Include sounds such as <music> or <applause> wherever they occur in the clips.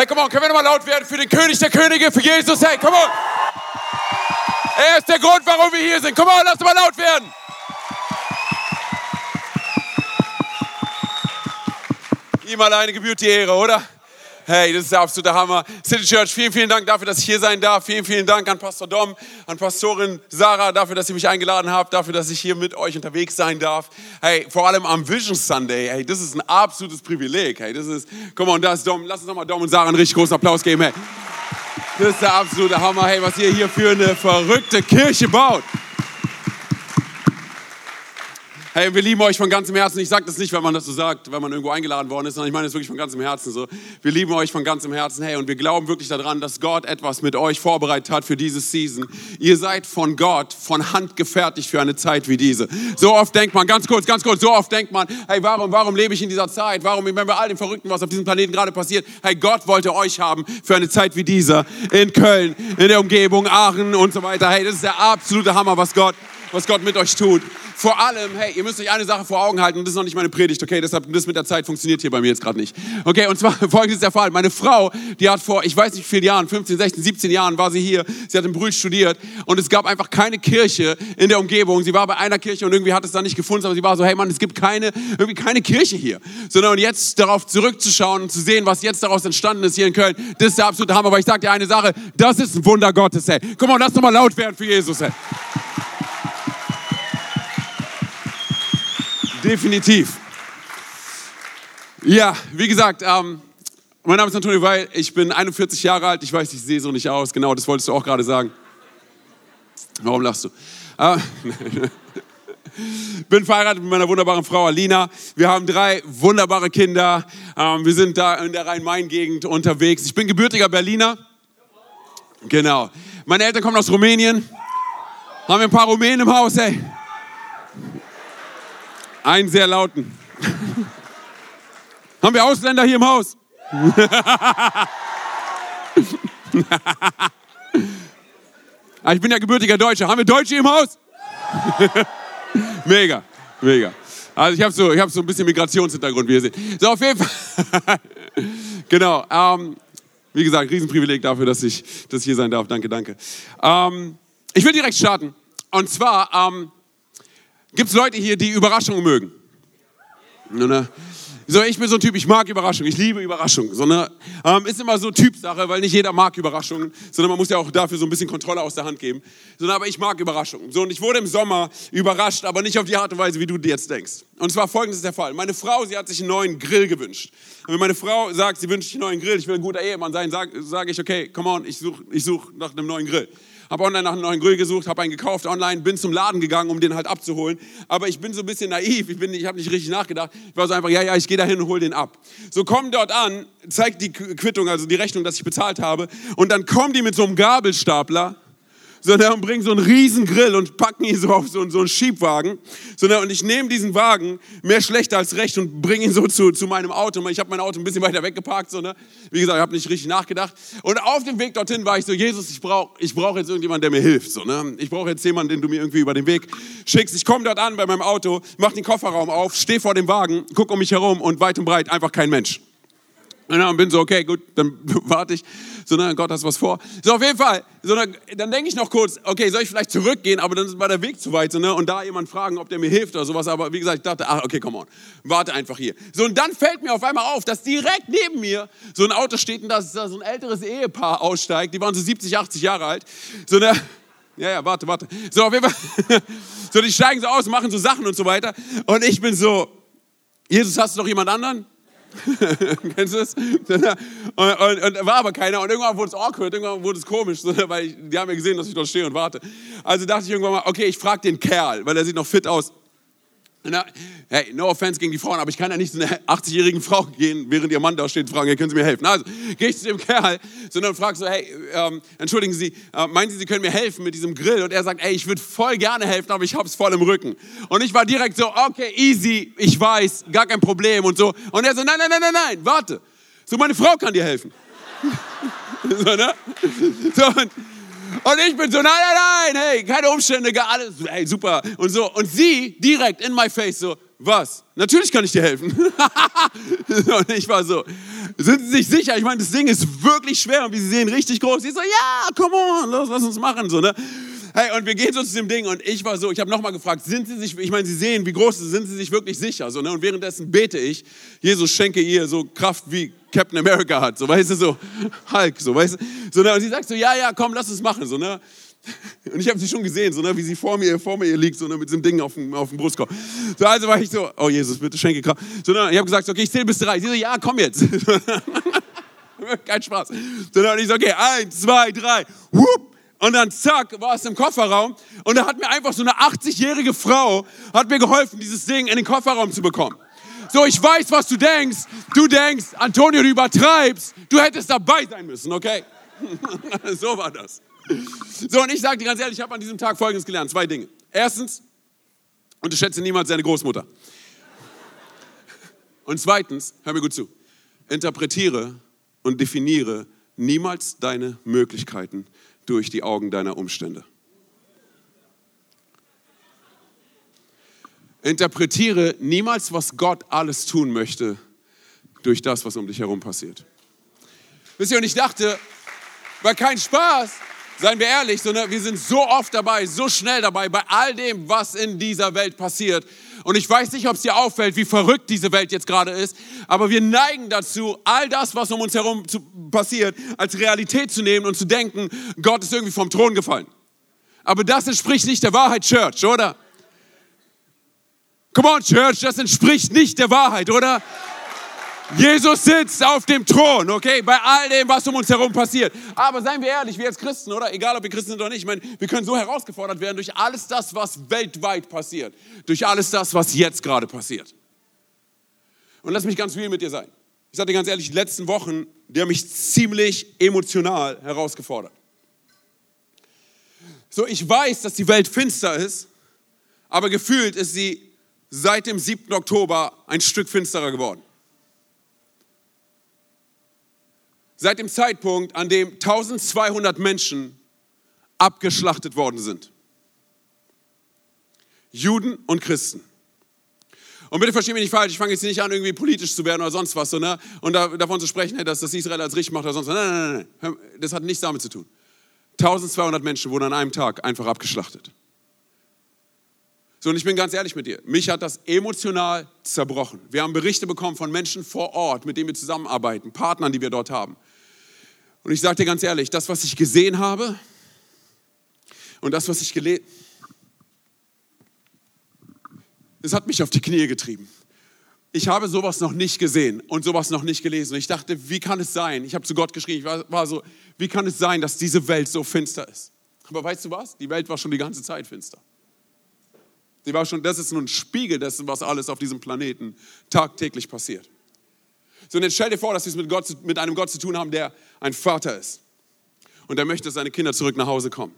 Hey, come on, können wir nochmal laut werden für den König der Könige, für Jesus? Hey, come on! Er ist der Grund, warum wir hier sind. Come on, lass mal laut werden! Ihm alleine gebührt die Ehre, oder? Hey, das ist der absolute Hammer. City Church, vielen, vielen Dank dafür, dass ich hier sein darf. Vielen, vielen Dank an Pastor Dom, an Pastorin Sarah dafür, dass ihr mich eingeladen habt, dafür, dass ich hier mit euch unterwegs sein darf. Hey, vor allem am Vision Sunday. Hey, das ist ein absolutes Privileg. Hey, das ist, komm on, da ist Dom. Lass uns nochmal Dom und Sarah einen richtig großen Applaus geben. Hey, das ist der absolute Hammer. Hey, was ihr hier für eine verrückte Kirche baut. Hey, wir lieben euch von ganzem Herzen. Ich sage das nicht, wenn man das so sagt, wenn man irgendwo eingeladen worden ist, sondern ich meine es wirklich von ganzem Herzen so. Wir lieben euch von ganzem Herzen. Hey, und wir glauben wirklich daran, dass Gott etwas mit euch vorbereitet hat für diese Season. Ihr seid von Gott, von Hand gefertigt für eine Zeit wie diese. So oft denkt man, ganz kurz, ganz kurz, so oft denkt man, hey, warum, warum lebe ich in dieser Zeit? Warum, wenn wir all dem Verrückten, was auf diesem Planeten gerade passiert, hey, Gott wollte euch haben für eine Zeit wie diese. In Köln, in der Umgebung, Aachen und so weiter. Hey, das ist der absolute Hammer, was Gott, was Gott mit euch tut. Vor allem, hey, ihr müsst euch eine Sache vor Augen halten, und das ist noch nicht meine Predigt, okay? Deshalb, das mit der Zeit funktioniert hier bei mir jetzt gerade nicht. Okay, und zwar <laughs> folgendes ist der Fall. Meine Frau, die hat vor, ich weiß nicht wie vielen Jahren, 15, 16, 17 Jahren war sie hier. Sie hat in Brühl studiert und es gab einfach keine Kirche in der Umgebung. Sie war bei einer Kirche und irgendwie hat es da nicht gefunden, aber sie war so, hey Mann, es gibt keine, irgendwie keine Kirche hier. Sondern jetzt darauf zurückzuschauen und zu sehen, was jetzt daraus entstanden ist hier in Köln, das ist der absolute Hammer. Aber ich sag dir eine Sache, das ist ein Wunder Gottes, hey. Guck mal, lass doch mal laut werden für Jesus, hey. Definitiv. Ja, wie gesagt, ähm, mein Name ist Antonio Weil, ich bin 41 Jahre alt. Ich weiß, ich sehe so nicht aus. Genau, das wolltest du auch gerade sagen. Warum lachst du? Äh, <laughs> bin verheiratet mit meiner wunderbaren Frau Alina. Wir haben drei wunderbare Kinder. Ähm, wir sind da in der Rhein-Main-Gegend unterwegs. Ich bin gebürtiger Berliner. Genau. Meine Eltern kommen aus Rumänien. Haben wir ein paar Rumänen im Haus, ey. Einen sehr lauten. <laughs> Haben wir Ausländer hier im Haus? <laughs> Ah, ich bin ja gebürtiger Deutscher. Haben wir Deutsche im Haus? <laughs> mega, mega. Also ich habe so, hab so ein bisschen Migrationshintergrund, wie ihr seht. So, auf jeden Fall. genau. Ähm, wie gesagt, Riesenprivileg dafür, dass ich, dass hier sein darf. Danke, danke. Ähm, ich will direkt starten. Und zwar, ähm, Gibt es Leute hier, die Überraschungen mögen? Ne? So, ich bin so ein Typ, ich mag Überraschungen, ich liebe Überraschungen. So, ne? ähm, ist immer so Typsache, weil nicht jeder mag Überraschungen, sondern man muss ja auch dafür so ein bisschen Kontrolle aus der Hand geben. So, aber ich mag Überraschungen. So, und ich wurde im Sommer überrascht, aber nicht auf die Art und Weise, wie du dir jetzt denkst. Und zwar folgendes ist der Fall. Meine Frau, sie hat sich einen neuen Grill gewünscht. Und wenn meine Frau sagt, sie wünscht sich einen neuen Grill, ich will ein guter Ehemann sein, sage sag ich, okay, come on, ich suche ich such nach einem neuen Grill habe online nach einem neuen Grill gesucht, habe einen gekauft online, bin zum Laden gegangen, um den halt abzuholen. Aber ich bin so ein bisschen naiv, ich, ich habe nicht richtig nachgedacht. Ich war so einfach, ja, ja, ich gehe da hin und hole den ab. So kommen dort an, zeigt die Quittung, also die Rechnung, dass ich bezahlt habe. Und dann kommen die mit so einem Gabelstapler sondern und bringen so einen riesen Grill und packen ihn so auf so, so einen Schiebwagen. Sondern, und ich nehme diesen Wagen, mehr schlecht als recht, und bringe ihn so zu, zu meinem Auto. Ich habe mein Auto ein bisschen weiter weggeparkt. So, ne? Wie gesagt, ich habe nicht richtig nachgedacht. Und auf dem Weg dorthin war ich so, Jesus, ich brauche ich brauch jetzt irgendjemanden, der mir hilft. So, ne? Ich brauche jetzt jemanden, den du mir irgendwie über den Weg schickst. Ich komme dort an bei meinem Auto, mache den Kofferraum auf, stehe vor dem Wagen, gucke um mich herum und weit und breit einfach kein Mensch. Und bin so, okay, gut, dann <laughs> warte ich. So, na, Gott, hast was vor. So, auf jeden Fall. So, dann, dann denke ich noch kurz, okay, soll ich vielleicht zurückgehen, aber dann war der Weg zu weit. So, ne? Und da jemand fragen, ob der mir hilft oder sowas. Aber wie gesagt, ich dachte, ach, okay, come on. Warte einfach hier. So, und dann fällt mir auf einmal auf, dass direkt neben mir so ein Auto steht und dass da so ein älteres Ehepaar aussteigt. Die waren so 70, 80 Jahre alt. So, ne? Ja, ja, warte, warte. So, auf jeden Fall. <laughs> so, die steigen so aus, machen so Sachen und so weiter. Und ich bin so, Jesus, hast du noch jemand anderen? <laughs> Kennst du das? Und, und, und, war aber keiner. Und irgendwann wurde es awkward, irgendwann wurde es komisch, <laughs> weil ich, die haben ja gesehen, dass ich dort stehe und warte. Also dachte ich irgendwann mal, okay, ich frage den Kerl, weil er sieht noch fit aus. Na, hey, no offense gegen die Frauen, aber ich kann ja nicht zu einer 80-jährigen Frau gehen, während ihr Mann da steht und fragen, hey, können Sie mir helfen? Also gehe ich zu dem Kerl, sondern frage so, hey, ähm, entschuldigen Sie, äh, meinen Sie, Sie können mir helfen mit diesem Grill? Und er sagt, ey, ich würde voll gerne helfen, aber ich habe es voll im Rücken. Und ich war direkt so, okay, easy, ich weiß, gar kein Problem und so. Und er so, nein, nein, nein, nein, nein, warte. So, meine Frau kann dir helfen. <laughs> so, ne? So, und, und ich bin so, nein, nein, nein, hey, keine Umstände, gar alles, hey, super. Und so, und sie direkt in my face so, was? Natürlich kann ich dir helfen. <laughs> und ich war so, sind Sie sich sicher? Ich meine, das Ding ist wirklich schwer und wie Sie sehen, richtig groß. Sie so, ja, come on, lass, lass uns machen, so, ne? Hey, und wir gehen so zu dem Ding und ich war so, ich habe nochmal gefragt, sind Sie sich, ich meine, Sie sehen, wie groß sind Sie sich wirklich sicher? So, ne? Und währenddessen bete ich, Jesus schenke ihr so Kraft wie Captain America hat, so, weißt du, so Hulk, so, weißt du. So, ne? Und sie sagt so, ja, ja, komm, lass es machen, so, ne? <laughs> Und ich habe sie schon gesehen, so, ne, wie sie vor mir, vor mir liegt, so, ne, mit diesem Ding auf dem, auf dem Brustkorb. So, also war ich so, oh Jesus, bitte schenke Kraft. So, ne, ich habe gesagt, okay, ich zähle bis drei. Sie so, ja, komm jetzt. <laughs> Kein Spaß. So, ne, und ich so, okay, eins, zwei, drei, whoop. Und dann zack, war es im Kofferraum und da hat mir einfach so eine 80-jährige Frau, hat mir geholfen, dieses Ding in den Kofferraum zu bekommen. So, ich weiß, was du denkst. Du denkst, Antonio, du übertreibst. Du hättest dabei sein müssen, okay? <laughs> so war das. So, und ich sage dir ganz ehrlich, ich habe an diesem Tag Folgendes gelernt. Zwei Dinge. Erstens, unterschätze niemals seine Großmutter. Und zweitens, hör mir gut zu, interpretiere und definiere niemals deine Möglichkeiten durch die Augen deiner Umstände. Interpretiere niemals, was Gott alles tun möchte, durch das, was um dich herum passiert. Wisst ihr, und ich dachte, war kein Spaß, seien wir ehrlich, sondern wir sind so oft dabei, so schnell dabei, bei all dem, was in dieser Welt passiert. Und ich weiß nicht, ob es dir auffällt, wie verrückt diese Welt jetzt gerade ist, aber wir neigen dazu, all das, was um uns herum passiert, als Realität zu nehmen und zu denken, Gott ist irgendwie vom Thron gefallen. Aber das entspricht nicht der Wahrheit, Church, oder? Come on, Church, das entspricht nicht der Wahrheit, oder? Jesus sitzt auf dem Thron, okay, bei all dem, was um uns herum passiert. Aber seien wir ehrlich, wir als Christen, oder? Egal, ob wir Christen sind oder nicht, ich meine, wir können so herausgefordert werden durch alles das, was weltweit passiert. Durch alles das, was jetzt gerade passiert. Und lass mich ganz real mit dir sein. Ich sage dir ganz ehrlich, die letzten Wochen, die haben mich ziemlich emotional herausgefordert. So, ich weiß, dass die Welt finster ist, aber gefühlt ist sie seit dem 7. Oktober ein Stück finsterer geworden. Seit dem Zeitpunkt, an dem 1200 Menschen abgeschlachtet worden sind. Juden und Christen. Und bitte verstehe mich nicht falsch, ich fange jetzt nicht an, irgendwie politisch zu werden oder sonst was, ne? und da, davon zu sprechen, dass das Israel als richtig macht oder sonst was. Nein, nein, nein, nein, das hat nichts damit zu tun. 1200 Menschen wurden an einem Tag einfach abgeschlachtet. So, und ich bin ganz ehrlich mit dir, mich hat das emotional zerbrochen. Wir haben Berichte bekommen von Menschen vor Ort, mit denen wir zusammenarbeiten, Partnern, die wir dort haben. Und ich sage dir ganz ehrlich, das, was ich gesehen habe und das, was ich gelesen das hat mich auf die Knie getrieben. Ich habe sowas noch nicht gesehen und sowas noch nicht gelesen. Und ich dachte, wie kann es sein? Ich habe zu Gott geschrien, ich war, war so, wie kann es sein, dass diese Welt so finster ist? Aber weißt du was? Die Welt war schon die ganze Zeit finster. Sie war schon, das ist nur ein Spiegel dessen, was alles auf diesem Planeten tagtäglich passiert. So, und jetzt stell dir vor, dass wir es mit, Gott, mit einem Gott zu tun haben, der ein Vater ist. Und der möchte, dass seine Kinder zurück nach Hause kommen.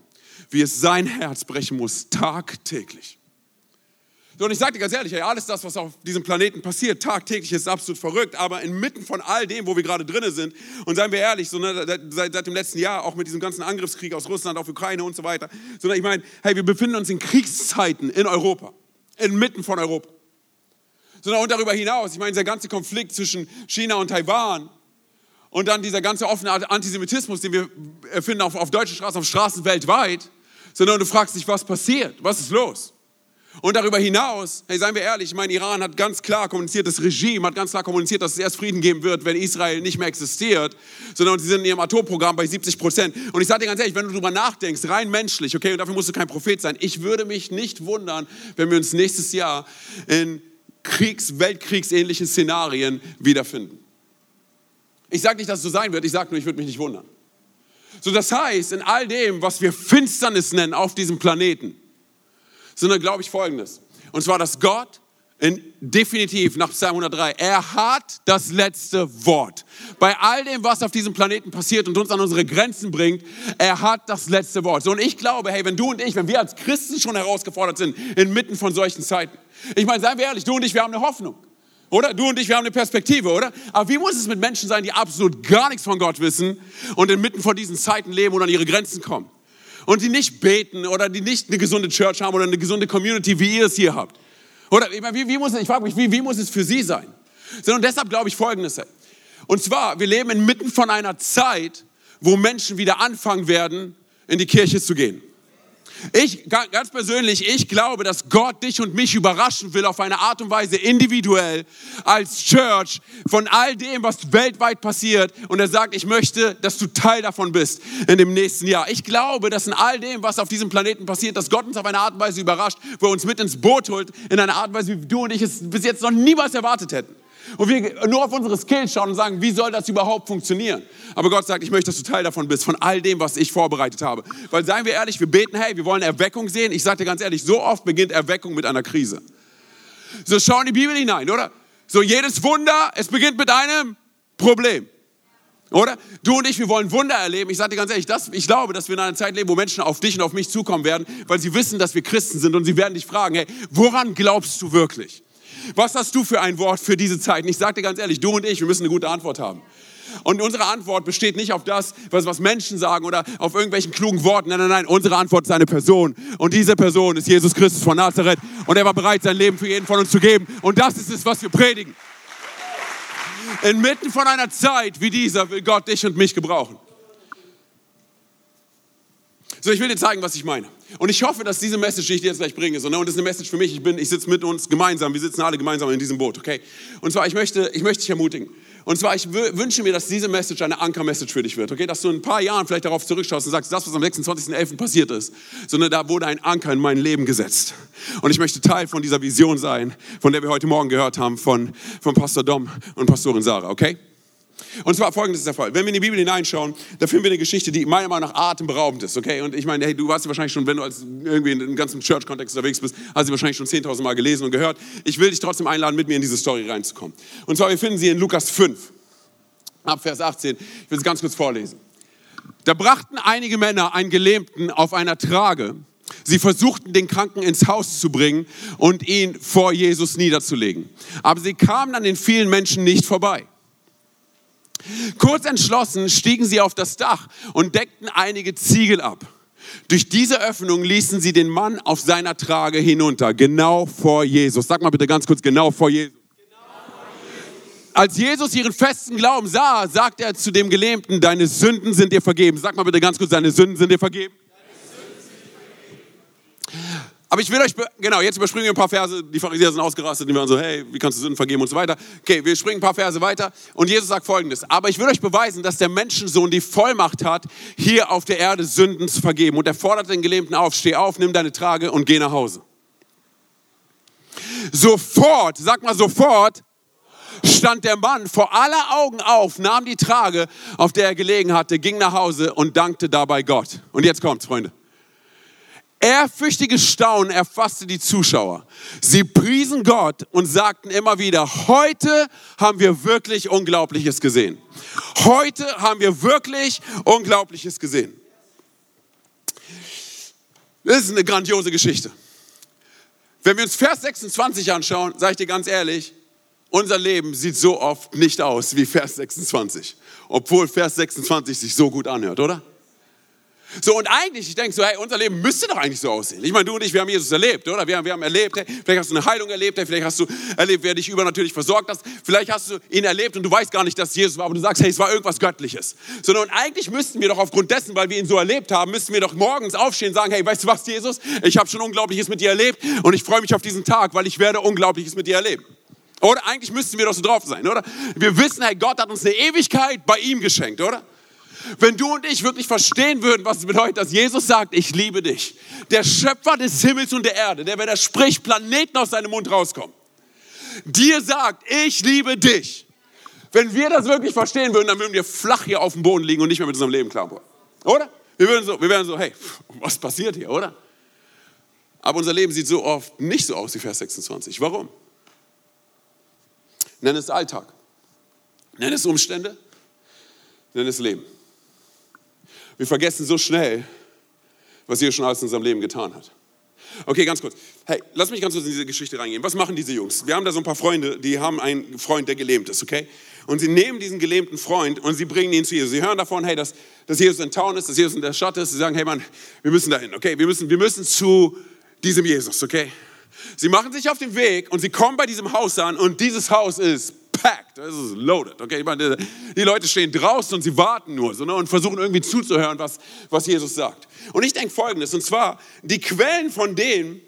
Wie es sein Herz brechen muss, tagtäglich. So, und ich sage dir ganz ehrlich, ja, alles das, was auf diesem Planeten passiert, tagtäglich ist absolut verrückt, aber inmitten von all dem, wo wir gerade drin sind, und seien wir ehrlich, so, ne, seit, seit, dem letzten Jahr, auch mit diesem ganzen Angriffskrieg aus Russland auf Ukraine und so weiter, sondern ich meine, hey, wir befinden uns in Kriegszeiten in Europa, inmitten von Europa. Sondern und darüber hinaus, ich meine, dieser ganze Konflikt zwischen China und Taiwan. Und dann dieser ganze offene Antisemitismus, den wir erfinden auf, auf deutschen Straßen, auf Straßen weltweit, sondern du fragst dich, was passiert, was ist los? Und darüber hinaus, hey, seien wir ehrlich, ich meine, Iran hat ganz klar kommuniziert, das Regime hat ganz klar kommuniziert, dass es erst Frieden geben wird, wenn Israel nicht mehr existiert, sondern sie sind in ihrem Atomprogramm bei 70 Prozent. Und ich sage dir ganz ehrlich, wenn du darüber nachdenkst, rein menschlich, okay, und dafür musst du kein Prophet sein, ich würde mich nicht wundern, wenn wir uns nächstes Jahr in Kriegs-, Weltkriegsähnlichen Szenarien wiederfinden. Ich sage nicht, dass es so sein wird, ich sage nur, ich würde mich nicht wundern. So, das heißt, in all dem, was wir Finsternis nennen auf diesem Planeten, sondern glaube ich Folgendes. Und zwar, dass Gott in, definitiv nach Psalm 103, er hat das letzte Wort. Bei all dem, was auf diesem Planeten passiert und uns an unsere Grenzen bringt, er hat das letzte Wort. So, und ich glaube, hey, wenn du und ich, wenn wir als Christen schon herausgefordert sind, inmitten von solchen Zeiten, ich meine, seien wir ehrlich, du und ich, wir haben eine Hoffnung. Oder? Du und ich, wir haben eine Perspektive, oder? Aber wie muss es mit Menschen sein, die absolut gar nichts von Gott wissen und inmitten von diesen Zeiten leben und an ihre Grenzen kommen? Und die nicht beten oder die nicht eine gesunde Church haben oder eine gesunde Community, wie ihr es hier habt. Oder ich, meine, wie, wie muss, ich frage mich, wie, wie muss es für sie sein? Und deshalb glaube ich Folgendes. Und zwar, wir leben inmitten von einer Zeit, wo Menschen wieder anfangen werden, in die Kirche zu gehen. Ich, ganz persönlich, ich glaube, dass Gott dich und mich überraschen will auf eine Art und Weise individuell als Church von all dem, was weltweit passiert. Und er sagt, ich möchte, dass du Teil davon bist in dem nächsten Jahr. Ich glaube, dass in all dem, was auf diesem Planeten passiert, dass Gott uns auf eine Art und Weise überrascht, wo er uns mit ins Boot holt, in einer Art und Weise, wie du und ich es bis jetzt noch niemals erwartet hätten. Und wir nur auf unsere Skills schauen und sagen, wie soll das überhaupt funktionieren? Aber Gott sagt, ich möchte, dass du Teil davon bist, von all dem, was ich vorbereitet habe. Weil seien wir ehrlich, wir beten, hey, wir wollen Erweckung sehen. Ich sage dir ganz ehrlich, so oft beginnt Erweckung mit einer Krise. So schau in die Bibel hinein, oder? So jedes Wunder, es beginnt mit einem Problem. Oder? Du und ich, wir wollen Wunder erleben. Ich sage dir ganz ehrlich, das, ich glaube, dass wir in einer Zeit leben, wo Menschen auf dich und auf mich zukommen werden, weil sie wissen, dass wir Christen sind und sie werden dich fragen, hey, woran glaubst du wirklich? Was hast du für ein Wort für diese Zeiten? Ich sage dir ganz ehrlich, du und ich, wir müssen eine gute Antwort haben. Und unsere Antwort besteht nicht auf das, was, was Menschen sagen oder auf irgendwelchen klugen Worten. Nein, nein, nein. Unsere Antwort ist eine Person. Und diese Person ist Jesus Christus von Nazareth. Und er war bereit, sein Leben für jeden von uns zu geben. Und das ist es, was wir predigen. Inmitten von einer Zeit wie dieser will Gott dich und mich gebrauchen. So, ich will dir zeigen, was ich meine. Und ich hoffe, dass diese Message, die ich dir jetzt gleich bringe, so, ne, und das ist eine Message für mich, ich, bin, ich sitze mit uns gemeinsam, wir sitzen alle gemeinsam in diesem Boot, okay? Und zwar, ich möchte, ich möchte dich ermutigen. Und zwar, ich wünsche mir, dass diese Message eine Anker-Message für dich wird, okay? Dass du in ein paar Jahren vielleicht darauf zurückschaust und sagst, das, was am 26.11. passiert ist, sondern da wurde ein Anker in mein Leben gesetzt. Und ich möchte Teil von dieser Vision sein, von der wir heute Morgen gehört haben, von, von Pastor Dom und Pastorin Sarah, okay? Und zwar folgendes ist der Fall. Wenn wir in die Bibel hineinschauen, da finden wir eine Geschichte, die meiner Meinung nach atemberaubend ist. Okay? Und ich meine, hey, du sie wahrscheinlich schon, wenn du als irgendwie in einem ganzen Church-Kontext unterwegs bist, hast sie wahrscheinlich schon 10.000 Mal gelesen und gehört. Ich will dich trotzdem einladen, mit mir in diese Story reinzukommen. Und zwar, wir finden sie in Lukas 5, ab Vers 18. Ich will es ganz kurz vorlesen. Da brachten einige Männer einen Gelähmten auf einer Trage. Sie versuchten, den Kranken ins Haus zu bringen und ihn vor Jesus niederzulegen. Aber sie kamen an den vielen Menschen nicht vorbei. Kurz entschlossen stiegen sie auf das Dach und deckten einige Ziegel ab. Durch diese Öffnung ließen sie den Mann auf seiner Trage hinunter, genau vor Jesus. Sag mal bitte ganz kurz, genau vor Jesus. Als Jesus ihren festen Glauben sah, sagte er zu dem Gelähmten, deine Sünden sind dir vergeben. Sag mal bitte ganz kurz, deine Sünden sind dir vergeben. Aber ich will euch, genau, jetzt überspringen wir ein paar Verse. Die Pharisäer sind ausgerastet, die waren so, hey, wie kannst du Sünden vergeben und so weiter. Okay, wir springen ein paar Verse weiter. Und Jesus sagt folgendes. Aber ich will euch beweisen, dass der Menschensohn die Vollmacht hat, hier auf der Erde Sünden zu vergeben. Und er fordert den Gelähmten auf, steh auf, nimm deine Trage und geh nach Hause. Sofort, sag mal sofort, stand der Mann vor aller Augen auf, nahm die Trage, auf der er gelegen hatte, ging nach Hause und dankte dabei Gott. Und jetzt kommt's, Freunde. Ehrfürchtiges Staunen erfasste die Zuschauer. Sie priesen Gott und sagten immer wieder, heute haben wir wirklich Unglaubliches gesehen. Heute haben wir wirklich Unglaubliches gesehen. Das ist eine grandiose Geschichte. Wenn wir uns Vers 26 anschauen, sage ich dir ganz ehrlich, unser Leben sieht so oft nicht aus wie Vers 26, obwohl Vers 26 sich so gut anhört, oder? So, und eigentlich, ich denke so, hey, unser Leben müsste doch eigentlich so aussehen. Ich meine, du und ich, wir haben Jesus erlebt, oder? Wir haben, wir haben erlebt, hey, vielleicht hast du eine Heilung erlebt, hey, vielleicht hast du erlebt, wer dich übernatürlich versorgt hat. Vielleicht hast du ihn erlebt und du weißt gar nicht, dass Jesus war, aber du sagst, hey, es war irgendwas Göttliches. Sondern eigentlich müssten wir doch aufgrund dessen, weil wir ihn so erlebt haben, müssten wir doch morgens aufstehen und sagen, hey, weißt du was, Jesus? Ich habe schon Unglaubliches mit dir erlebt und ich freue mich auf diesen Tag, weil ich werde Unglaubliches mit dir erleben. Oder eigentlich müssten wir doch so drauf sein, oder? Wir wissen, hey, Gott hat uns eine Ewigkeit bei ihm geschenkt, oder? Wenn du und ich wirklich verstehen würden, was es bedeutet, dass Jesus sagt, ich liebe dich. Der Schöpfer des Himmels und der Erde, der, wenn er spricht, Planeten aus seinem Mund rauskommen. Dir sagt, ich liebe dich. Wenn wir das wirklich verstehen würden, dann würden wir flach hier auf dem Boden liegen und nicht mehr mit unserem Leben klarkommen. Oder? Wir, würden so, wir wären so, hey, was passiert hier, oder? Aber unser Leben sieht so oft nicht so aus wie Vers 26. Warum? Nenn es Alltag. Nenn es Umstände. Nenn es Leben. Wir vergessen so schnell, was Jesus schon alles in unserem Leben getan hat. Okay, ganz kurz. Hey, lass mich ganz kurz in diese Geschichte reingehen. Was machen diese Jungs? Wir haben da so ein paar Freunde, die haben einen Freund, der gelähmt ist, okay? Und sie nehmen diesen gelähmten Freund und sie bringen ihn zu Jesus. Sie hören davon, hey, dass, dass Jesus in Town ist, dass Jesus in der Stadt ist. Sie sagen, hey Mann, wir müssen dahin, okay? Wir müssen, wir müssen zu diesem Jesus, okay? Sie machen sich auf den Weg und sie kommen bei diesem Haus an und dieses Haus ist packed, das ist loaded. Okay, ich meine, die Leute stehen draußen und sie warten nur so, ne, und versuchen irgendwie zuzuhören, was, was Jesus sagt. Und ich denke folgendes, und zwar, die Quellen von dem,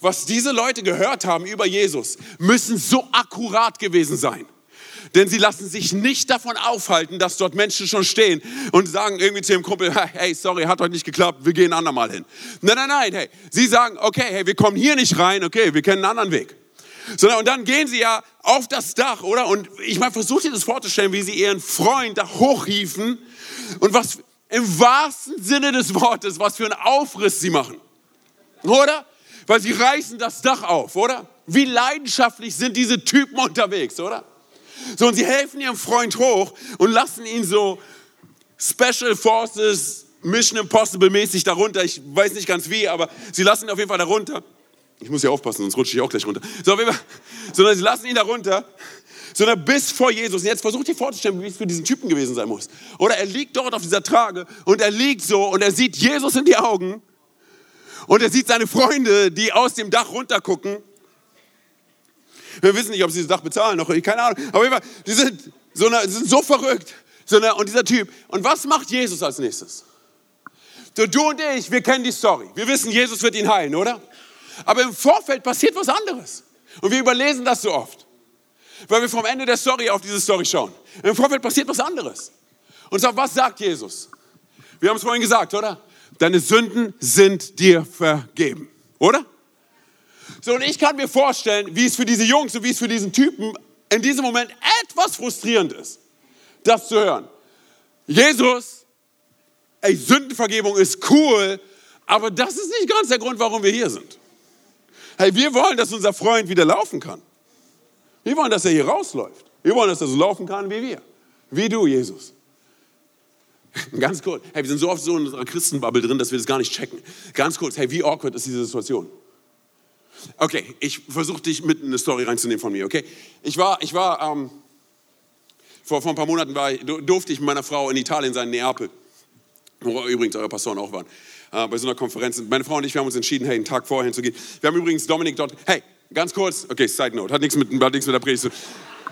was diese Leute gehört haben über Jesus, müssen so akkurat gewesen sein. Denn sie lassen sich nicht davon aufhalten, dass dort Menschen schon stehen und sagen irgendwie zu ihrem Kumpel, hey, sorry, hat heute nicht geklappt, wir gehen ein andermal hin. Nein, nein, nein, hey, sie sagen, okay, hey, wir kommen hier nicht rein, okay, wir kennen einen anderen Weg. Sondern, und dann gehen sie ja auf das Dach, oder? Und ich meine, versucht ihr das vorzustellen, wie sie ihren Freund da hochhieven und was im wahrsten Sinne des Wortes, was für einen Aufriss sie machen. Oder? Weil sie reißen das Dach auf, oder? Wie leidenschaftlich sind diese Typen unterwegs, oder? So, und sie helfen ihrem Freund hoch und lassen ihn so Special Forces, Mission Impossible mäßig darunter. Ich weiß nicht ganz wie, aber sie lassen ihn auf jeden Fall darunter. Ich muss ja aufpassen, sonst rutsche ich auch gleich runter. So, sondern sie lassen ihn da runter, sondern bis vor Jesus. Und jetzt versucht ihr vorzustellen, wie es für diesen Typen gewesen sein muss. Oder er liegt dort auf dieser Trage und er liegt so und er sieht Jesus in die Augen und er sieht seine Freunde, die aus dem Dach runtergucken. Wir wissen nicht, ob sie das Dach bezahlen noch, keine Ahnung. Aber die sind so, eine, sind so verrückt. So eine, und dieser Typ. Und was macht Jesus als nächstes? So, du und ich, wir kennen die Story. Wir wissen, Jesus wird ihn heilen, oder? Aber im Vorfeld passiert was anderes. Und wir überlesen das so oft. Weil wir vom Ende der Story auf diese Story schauen. Im Vorfeld passiert was anderes. Und zwar, was sagt Jesus? Wir haben es vorhin gesagt, oder? Deine Sünden sind dir vergeben. Oder? So, und ich kann mir vorstellen, wie es für diese Jungs und wie es für diesen Typen in diesem Moment etwas frustrierend ist, das zu hören. Jesus, ey, Sündenvergebung ist cool, aber das ist nicht ganz der Grund, warum wir hier sind. Hey, wir wollen, dass unser Freund wieder laufen kann. Wir wollen, dass er hier rausläuft. Wir wollen, dass er so laufen kann wie wir. Wie du, Jesus. <laughs> Ganz kurz. Hey, wir sind so oft so in unserer Christenbubble drin, dass wir das gar nicht checken. Ganz kurz. Hey, wie awkward ist diese Situation? Okay, ich versuche dich mit in eine Story reinzunehmen von mir, okay? Ich war, ich war, ähm, vor, vor ein paar Monaten war, durfte ich mit meiner Frau in Italien sein, in Neapel, wo übrigens eure Pastoren auch waren äh, bei so einer Konferenz. Meine Frau und ich, wir haben uns entschieden, hey, einen Tag vorher hinzugehen. Wir haben übrigens Dominik dort, hey, ganz kurz, okay, Side Note, hat nichts mit, mit der Predigt zu tun.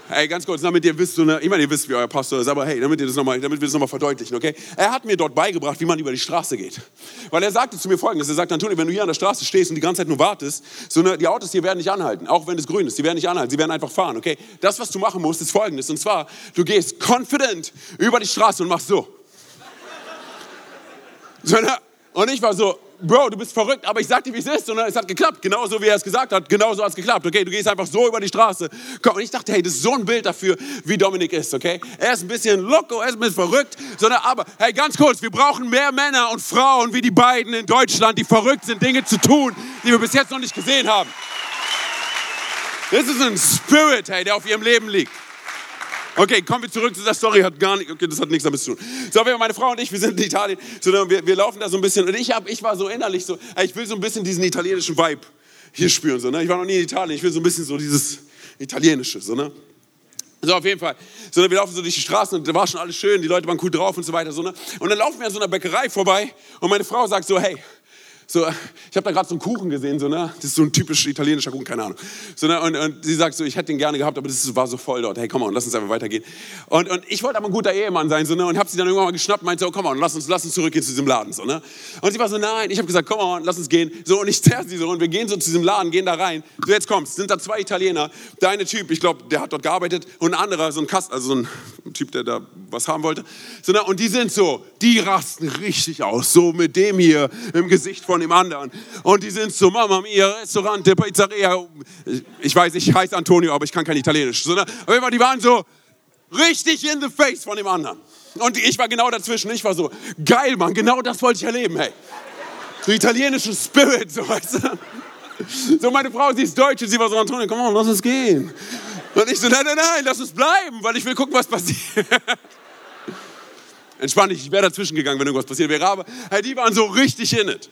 Hey, ganz kurz, damit ihr wisst, ich meine, ihr wisst, wie euer Pastor ist, aber hey, damit, ihr das noch mal, damit wir das nochmal verdeutlichen, okay? Er hat mir dort beigebracht, wie man über die Straße geht. Weil er sagte zu mir folgendes, er sagt, Antonio, wenn du hier an der Straße stehst und die ganze Zeit nur wartest, so eine, die Autos hier werden nicht anhalten, auch wenn es grün ist, die werden nicht anhalten, sie werden einfach fahren, okay? Das, was du machen musst, ist folgendes, und zwar, du gehst confident über die Straße und machst so. <laughs> so eine, und ich war so, Bro, du bist verrückt, aber ich sag dir, wie es ist. Und es hat geklappt. Genauso wie er es gesagt hat, genauso hat es geklappt. Okay, du gehst einfach so über die Straße. Und ich dachte, hey, das ist so ein Bild dafür, wie Dominik ist, okay? Er ist ein bisschen loco, er ist ein bisschen verrückt. Sondern, aber, hey, ganz kurz, wir brauchen mehr Männer und Frauen wie die beiden in Deutschland, die verrückt sind, Dinge zu tun, die wir bis jetzt noch nicht gesehen haben. Das ist ein Spirit, hey, der auf ihrem Leben liegt. Okay, kommen wir zurück zu der Story, hat gar nicht, okay, das hat nichts damit zu tun. So, meine Frau und ich, wir sind in Italien, so, wir, wir laufen da so ein bisschen und ich, hab, ich war so innerlich so, ich will so ein bisschen diesen italienischen Vibe hier spüren. So, ne? Ich war noch nie in Italien, ich will so ein bisschen so dieses Italienische. So, ne? So, auf jeden Fall. So, wir laufen so durch die Straßen und da war schon alles schön, die Leute waren cool drauf und so weiter. So, ne? Und dann laufen wir an so einer Bäckerei vorbei und meine Frau sagt so, hey, so, ich habe da gerade so einen Kuchen gesehen, so, ne? das ist so ein typisch italienischer Kuchen, keine Ahnung. So, ne? und, und sie sagt so, ich hätte den gerne gehabt, aber das war so voll dort. Hey, komm mal, lass uns einfach weitergehen. Und, und ich wollte aber ein guter Ehemann sein so, ne? und habe sie dann irgendwann mal geschnappt und meinte so, komm mal, lass uns, lass uns zurückgehen zu diesem Laden. So, ne? Und sie war so, nein, ich habe gesagt, komm mal, lass uns gehen. So, und ich zerre sie so und wir gehen so zu diesem Laden, gehen da rein. So, jetzt kommst, sind da zwei Italiener. Der eine Typ, ich glaube, der hat dort gearbeitet und ein anderer, so ein Kast, also so ein Typ, der da was haben wollte. So, ne? Und die sind so, die rasten richtig aus, so mit dem hier im Gesicht von dem anderen. Und die sind so, Mama mia, Restaurante, Pizzeria. Ich weiß, ich heiße Antonio, aber ich kann kein Italienisch. So, ne? Aber die waren so richtig in the face von dem anderen. Und ich war genau dazwischen. Ich war so, geil, Mann, genau das wollte ich erleben, hey. So italienischen Spirit, so weißt du. So meine Frau, sie ist Deutsche, sie war so, Antonio, komm on, lass uns gehen. Und ich so, nein, nein, nein, lass uns bleiben, weil ich will gucken, was passiert. Entspann dich, ich wäre dazwischen gegangen, wenn irgendwas passiert wäre. Aber hey, die waren so richtig in it.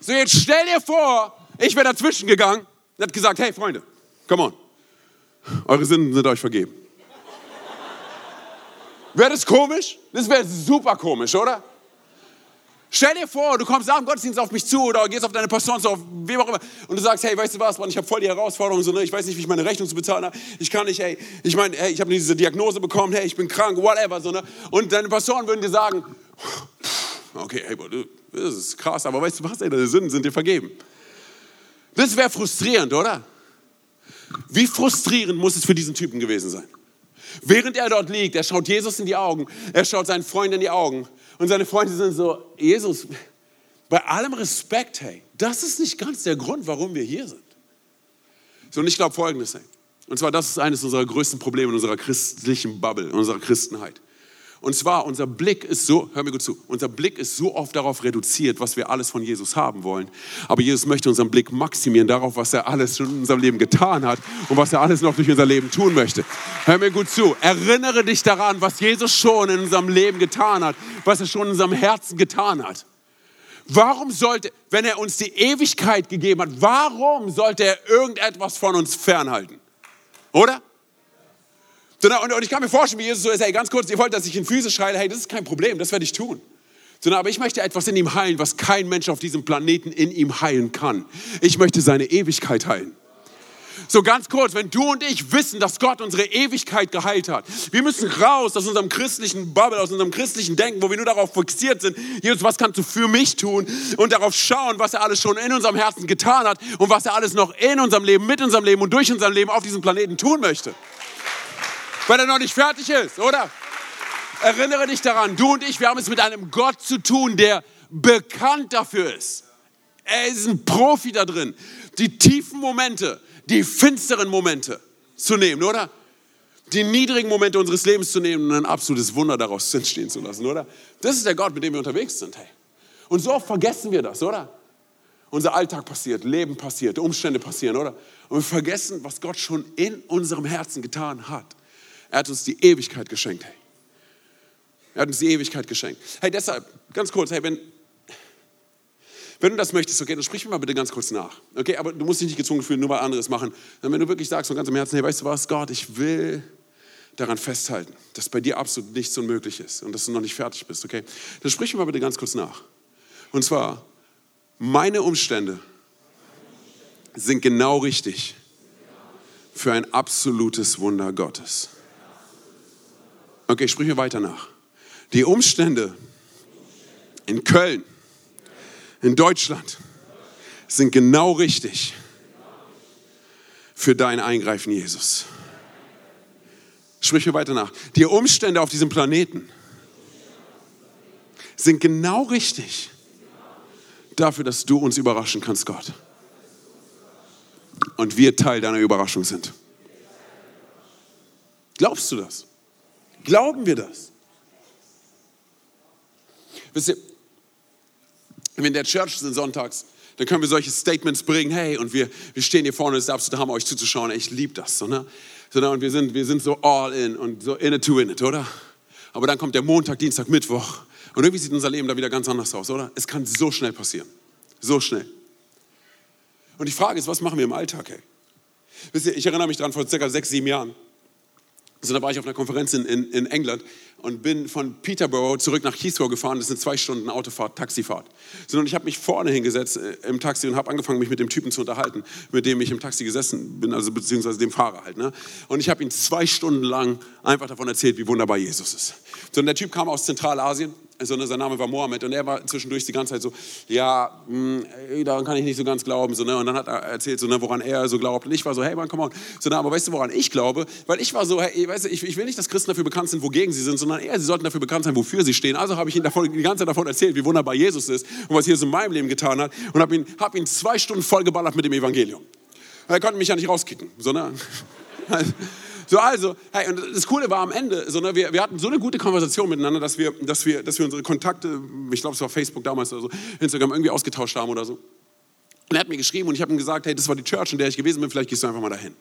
So, jetzt stell dir vor, ich wäre dazwischen gegangen und hat gesagt, hey Freunde, come on, eure Sünden sind euch vergeben. Wäre das komisch? Das wäre super komisch, oder? Stell dir vor, du kommst nach dem Gottesdienst auf mich zu oder gehst auf deine zu, auf wem auch immer, und du sagst, hey, weißt du was, Mann, ich habe voll die Herausforderung, so, ne? ich weiß nicht, wie ich meine Rechnung zu bezahlen habe, ich kann nicht, hey, ich meine, hey, ich habe diese Diagnose bekommen, hey, ich bin krank, whatever, so, ne? und deine Pastoren würden dir sagen, okay, hey, du, das ist krass, aber weißt du was, deine Sünden sind dir vergeben. Das wäre frustrierend, oder? Wie frustrierend muss es für diesen Typen gewesen sein? Während er dort liegt, er schaut Jesus in die Augen, er schaut seinen Freunden in die Augen und seine Freunde sind so, Jesus, bei allem Respekt, hey, das ist nicht ganz der Grund, warum wir hier sind. So, und ich glaube Folgendes, hey. Und zwar, das ist eines unserer größten Probleme in unserer christlichen Bubble, in unserer Christenheit. Und zwar, unser Blick ist so, hör mir gut zu, unser Blick ist so oft darauf reduziert, was wir alles von Jesus haben wollen. Aber Jesus möchte unseren Blick maximieren darauf, was er alles schon in unserem Leben getan hat und was er alles noch durch unser Leben tun möchte. Hör mir gut zu. Erinnere dich daran, was Jesus schon in unserem Leben getan hat, was er schon in unserem Herzen getan hat. Warum sollte, wenn er uns die Ewigkeit gegeben hat, warum sollte er irgendetwas von uns fernhalten? Oder? Und ich kann mir vorstellen, wie Jesus so ist, hey, ganz kurz, ihr wollt, dass ich in Füße schreie, hey, das ist kein Problem, das werde ich tun. Sondern, aber ich möchte etwas in ihm heilen, was kein Mensch auf diesem Planeten in ihm heilen kann. Ich möchte seine Ewigkeit heilen. So ganz kurz, wenn du und ich wissen, dass Gott unsere Ewigkeit geheilt hat, wir müssen raus aus unserem christlichen Bubble, aus unserem christlichen Denken, wo wir nur darauf fixiert sind, Jesus, was kannst du für mich tun? Und darauf schauen, was er alles schon in unserem Herzen getan hat und was er alles noch in unserem Leben, mit unserem Leben und durch unser Leben auf diesem Planeten tun möchte weil er noch nicht fertig ist, oder? Erinnere dich daran, du und ich, wir haben es mit einem Gott zu tun, der bekannt dafür ist. Er ist ein Profi da drin, die tiefen Momente, die finsteren Momente zu nehmen, oder? Die niedrigen Momente unseres Lebens zu nehmen und ein absolutes Wunder daraus entstehen zu lassen, oder? Das ist der Gott, mit dem wir unterwegs sind, hey. Und so oft vergessen wir das, oder? Unser Alltag passiert, Leben passiert, Umstände passieren, oder? Und wir vergessen, was Gott schon in unserem Herzen getan hat. Er hat uns die Ewigkeit geschenkt. Er hat uns die Ewigkeit geschenkt. Hey, deshalb, ganz kurz, hey, wenn, wenn du das möchtest, okay, dann sprich mir mal bitte ganz kurz nach. Okay, aber du musst dich nicht gezwungen fühlen, nur mal anderes machen. Dann, wenn du wirklich sagst von ganzem Herzen, hey, weißt du was, Gott, ich will daran festhalten, dass bei dir absolut nichts unmöglich ist und dass du noch nicht fertig bist, okay? Dann sprich mir mal bitte ganz kurz nach. Und zwar, meine Umstände sind genau richtig für ein absolutes Wunder Gottes. Okay, sprich mir weiter nach. Die Umstände in Köln, in Deutschland, sind genau richtig für dein Eingreifen, Jesus. Sprich mir weiter nach. Die Umstände auf diesem Planeten sind genau richtig dafür, dass du uns überraschen kannst, Gott. Und wir Teil deiner Überraschung sind. Glaubst du das? Glauben wir das? Wisst ihr, wenn wir in der Church sind sonntags, dann können wir solche Statements bringen, hey, und wir, wir stehen hier vorne, es ist absolut Hammer, euch zuzuschauen, ich liebe das, so, ne? so, ne? und wir sind, wir sind so all in und so in it to win it, oder? Aber dann kommt der Montag, Dienstag, Mittwoch und irgendwie sieht unser Leben da wieder ganz anders aus, oder? Es kann so schnell passieren, so schnell. Und die Frage ist, was machen wir im Alltag, hey? Wisst ihr, ich erinnere mich daran, vor circa sechs, sieben Jahren, also da war ich auf einer Konferenz in, in, in, England und bin von Peterborough zurück nach Heathrow gefahren. Das sind zwei Stunden Autofahrt, Taxifahrt. So, und ich habe mich vorne hingesetzt äh, im Taxi und habe angefangen, mich mit dem Typen zu unterhalten, mit dem ich im Taxi gesessen bin, also beziehungsweise dem Fahrer halt. Ne? Und ich habe ihm zwei Stunden lang einfach davon erzählt, wie wunderbar Jesus ist. So, und der Typ kam aus Zentralasien sondern sein Name war Mohammed und er war zwischendurch die ganze Zeit so, ja, mh, hm, daran kann ich nicht so ganz glauben, so, ne? und dann hat er erzählt, so, ne, woran er so glaubt und ich war so, hey, man, komm on, so, ne, aber weißt du, woran ich glaube, weil ich war so, hey, weißt du, ich, ich will nicht, dass Christen dafür bekannt sind, wogegen sie sind, sondern eher, sie sollten dafür bekannt sein, wofür sie stehen, also habe ich ihm davon, die ganze Zeit davon erzählt, wie wunderbar Jesus ist und was Jesus in meinem Leben getan hat und habe ihn, hab ihn zwei Stunden vollgeballert mit dem Evangelium. Er konnte mich ja nicht rauskicken, sondern... <laughs> So, also, hey, und das Coole war am Ende, so, ne, wir, wir hatten so eine gute Konversation miteinander, dass wir, dass wir, dass wir unsere Kontakte, ich glaube, es war Facebook damals oder so, Instagram irgendwie ausgetauscht haben oder so. Und er hat mir geschrieben und ich habe ihm gesagt, hey, das war die Church, in der ich gewesen bin, vielleicht gehst du einfach mal dahin.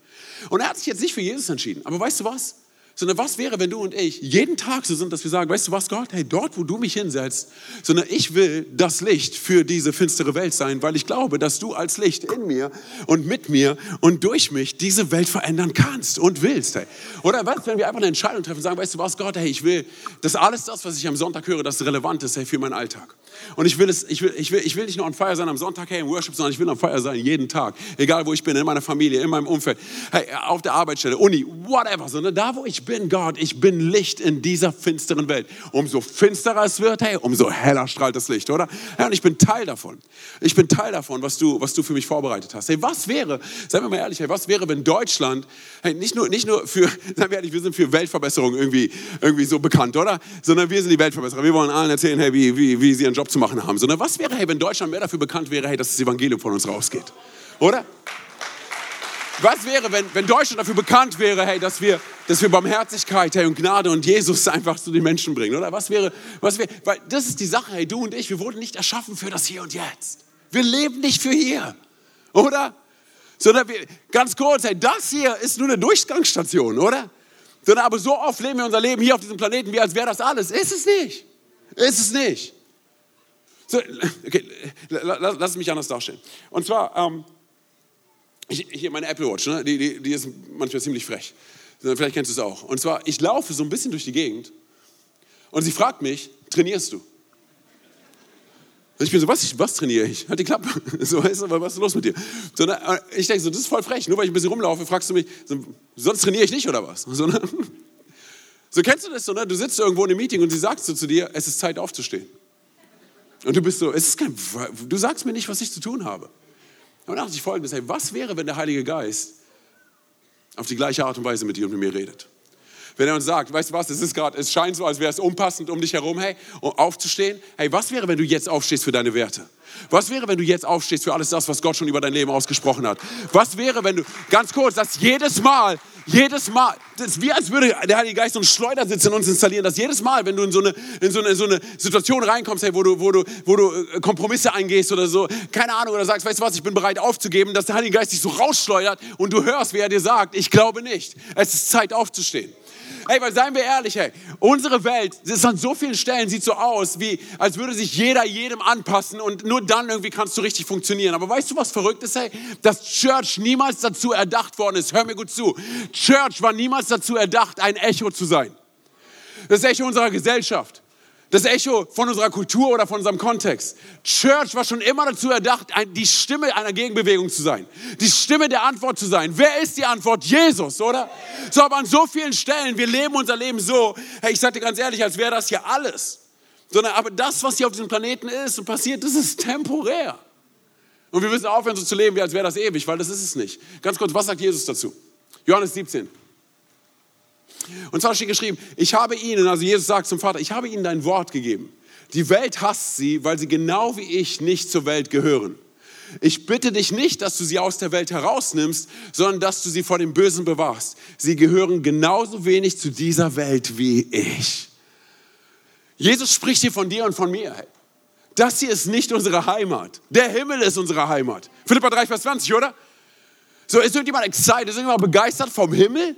Und er hat sich jetzt nicht für Jesus entschieden. Aber weißt du was? Sondern was wäre, wenn du und ich jeden Tag so sind, dass wir sagen, weißt du was, Gott, hey, dort, wo du mich hinsetzt, sondern ich will das Licht für diese finstere Welt sein, weil ich glaube, dass du als Licht in mir und mit mir und durch mich diese Welt verändern kannst und willst. Hey. Oder was, wenn wir einfach eine Entscheidung treffen und sagen, weißt du was, Gott, hey, ich will, dass alles das, was ich am Sonntag höre, das relevant ist hey, für meinen Alltag. Und ich will, es, ich, will, ich, will, ich will nicht nur on fire sein am Sonntag, hey, im Worship, sondern ich will on fire sein jeden Tag. Egal, wo ich bin, in meiner Familie, in meinem Umfeld, hey, auf der Arbeitsstelle, Uni, whatever. Sondern da, wo ich bin, Gott, ich bin Licht in dieser finsteren Welt. Umso finsterer es wird, hey, umso heller strahlt das Licht, oder? Ja, und ich bin Teil davon. Ich bin Teil davon, was du, was du für mich vorbereitet hast. Hey, was wäre, seien wir mal ehrlich, hey, was wäre, wenn Deutschland, hey, nicht nur, nicht nur für, <laughs> seien wir ehrlich, wir sind für Weltverbesserung irgendwie, irgendwie so bekannt, oder? Sondern wir sind die Weltverbesserer. Wir wollen allen erzählen, hey, wie, wie, wie sie ihren Job zu machen haben. Sondern was wäre, hey, wenn Deutschland mehr dafür bekannt wäre, hey, dass das Evangelium von uns rausgeht? Oder? Was wäre, wenn, wenn Deutschland dafür bekannt wäre, hey, dass wir, dass wir Barmherzigkeit hey, und Gnade und Jesus einfach zu den Menschen bringen? Oder was wäre, was wäre, weil das ist die Sache, hey, du und ich, wir wurden nicht erschaffen für das Hier und Jetzt. Wir leben nicht für hier, oder? Sondern wir, ganz kurz, hey, das hier ist nur eine Durchgangsstation, oder? Sondern aber so oft leben wir unser Leben hier auf diesem Planeten, wie als wäre das alles. Ist es nicht. Ist es nicht. So, okay, lass, lass mich anders darstellen. Und zwar, ähm, hier meine Apple Watch, ne? die, die, die ist manchmal ziemlich frech. Vielleicht kennst du es auch. Und zwar, ich laufe so ein bisschen durch die Gegend und sie fragt mich, trainierst du? Ich bin so, was, was trainiere ich? Halt die Klappe. <laughs> So, weißt du, was ist los mit dir? So, na, ich denke so, das ist voll frech. Nur weil ich ein bisschen rumlaufe, fragst du mich, so, sonst trainiere ich nicht oder was? So, ne? <laughs> so kennst du das so, ne? Du sitzt irgendwo in einem Meeting und sie sagt so zu dir, es ist Zeit aufzustehen. Und du bist so, es ist kein, du sagst mir nicht, was ich zu tun habe. Und dann dachte ich folgendes, hey, was wäre, wenn der Heilige Geist auf die gleiche Art und Weise mit dir und mit mir redet? Wenn er uns sagt, weißt du was, es ist gerade, es scheint so, als wäre es unpassend um dich herum, hey, um aufzustehen. Hey, was wäre, wenn du jetzt aufstehst für deine Werte? Was wäre, wenn du jetzt aufstehst für alles das, was Gott schon über dein Leben ausgesprochen hat? Was wäre, wenn du, ganz kurz, dass jedes Mal, jedes Mal, das ist wie als würde der Heilige Geist so einen Schleudersitz in uns installieren, dass jedes Mal, wenn du in so eine, in so eine, so eine Situation reinkommst, hey, wo, du, wo, du, wo du äh, Kompromisse eingehst oder so, keine Ahnung, oder sagst, weißt du was, ich bin bereit aufzugeben, dass der Heilige Geist dich so rausschleudert und du hörst, wie er dir sagt, ich glaube nicht. Es ist Zeit aufzustehen. Hey, weil seien wir ehrlich, hey, unsere Welt, das an so vielen Stellen sieht so aus, wie als würde sich jeder jedem anpassen und nur dann irgendwie kannst du richtig funktionieren. Aber weißt du, was verrückt ist, hey? Dass Church niemals dazu erdacht worden ist. Hör mir gut zu. Church war niemals dazu erdacht, ein Echo zu sein. Das Echo unserer Gesellschaft das Echo von unserer Kultur oder von unserem Kontext. Church war schon immer dazu erdacht, die Stimme einer Gegenbewegung zu sein, die Stimme der Antwort zu sein. Wer ist die Antwort? Jesus, oder? So, aber an so vielen Stellen, wir leben unser Leben so, hey, ich sage dir ganz ehrlich, als wäre das hier alles. Sondern aber das, was hier auf diesem Planeten ist und passiert, das ist temporär. Und wir müssen aufhören, so zu leben, wie als wäre das ewig, weil das ist es nicht. Ganz kurz, was sagt Jesus dazu? Johannes 17. Und zwar steht geschrieben, ich habe ihnen, also Jesus sagt zum Vater, ich habe ihnen dein Wort gegeben. Die Welt hasst sie, weil sie genau wie ich nicht zur Welt gehören. Ich bitte dich nicht, dass du sie aus der Welt herausnimmst, sondern dass du sie vor dem Bösen bewahrst. Sie gehören genauso wenig zu dieser Welt wie ich. Jesus spricht hier von dir und von mir. Das hier ist nicht unsere Heimat. Der Himmel ist unsere Heimat. Philippa 3, Vers 20, oder? So, ist irgendjemand excited, ist irgendjemand begeistert vom Himmel?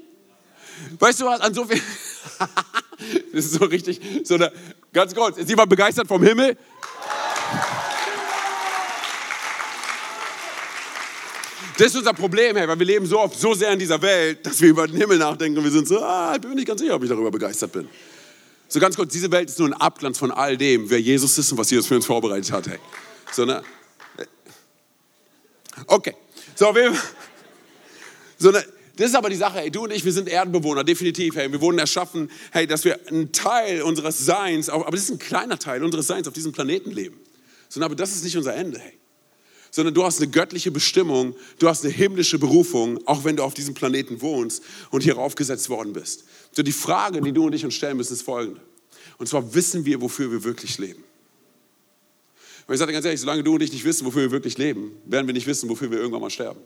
Weißt du was, an so viel. <laughs> das ist so richtig, so eine, ganz kurz, ist jemand begeistert vom Himmel? Das ist unser Problem, hey, weil wir leben so oft so sehr in dieser Welt, dass wir über den Himmel nachdenken und wir sind so, ah, ich bin mir nicht ganz sicher, ob ich darüber begeistert bin. So ganz kurz, diese Welt ist nur ein Abglanz von all dem, wer Jesus ist und was Jesus für uns vorbereitet hat. Hey. So, ne? Okay, so, wir, so eine, das ist aber die Sache, hey, du und ich, wir sind Erdenbewohner, definitiv, hey, wir wurden erschaffen, hey, dass wir einen Teil unseres Seins, aber das ist ein kleiner Teil unseres Seins auf diesem Planeten leben. Sondern aber das ist nicht unser Ende, hey. Sondern du hast eine göttliche Bestimmung, du hast eine himmlische Berufung, auch wenn du auf diesem Planeten wohnst und hier aufgesetzt worden bist. So die Frage, die du und ich uns stellen müssen, ist folgende. Und zwar wissen wir, wofür wir wirklich leben. Und ich sage dir ganz ehrlich, solange du und ich nicht wissen, wofür wir wirklich leben, werden wir nicht wissen, wofür wir irgendwann mal sterben.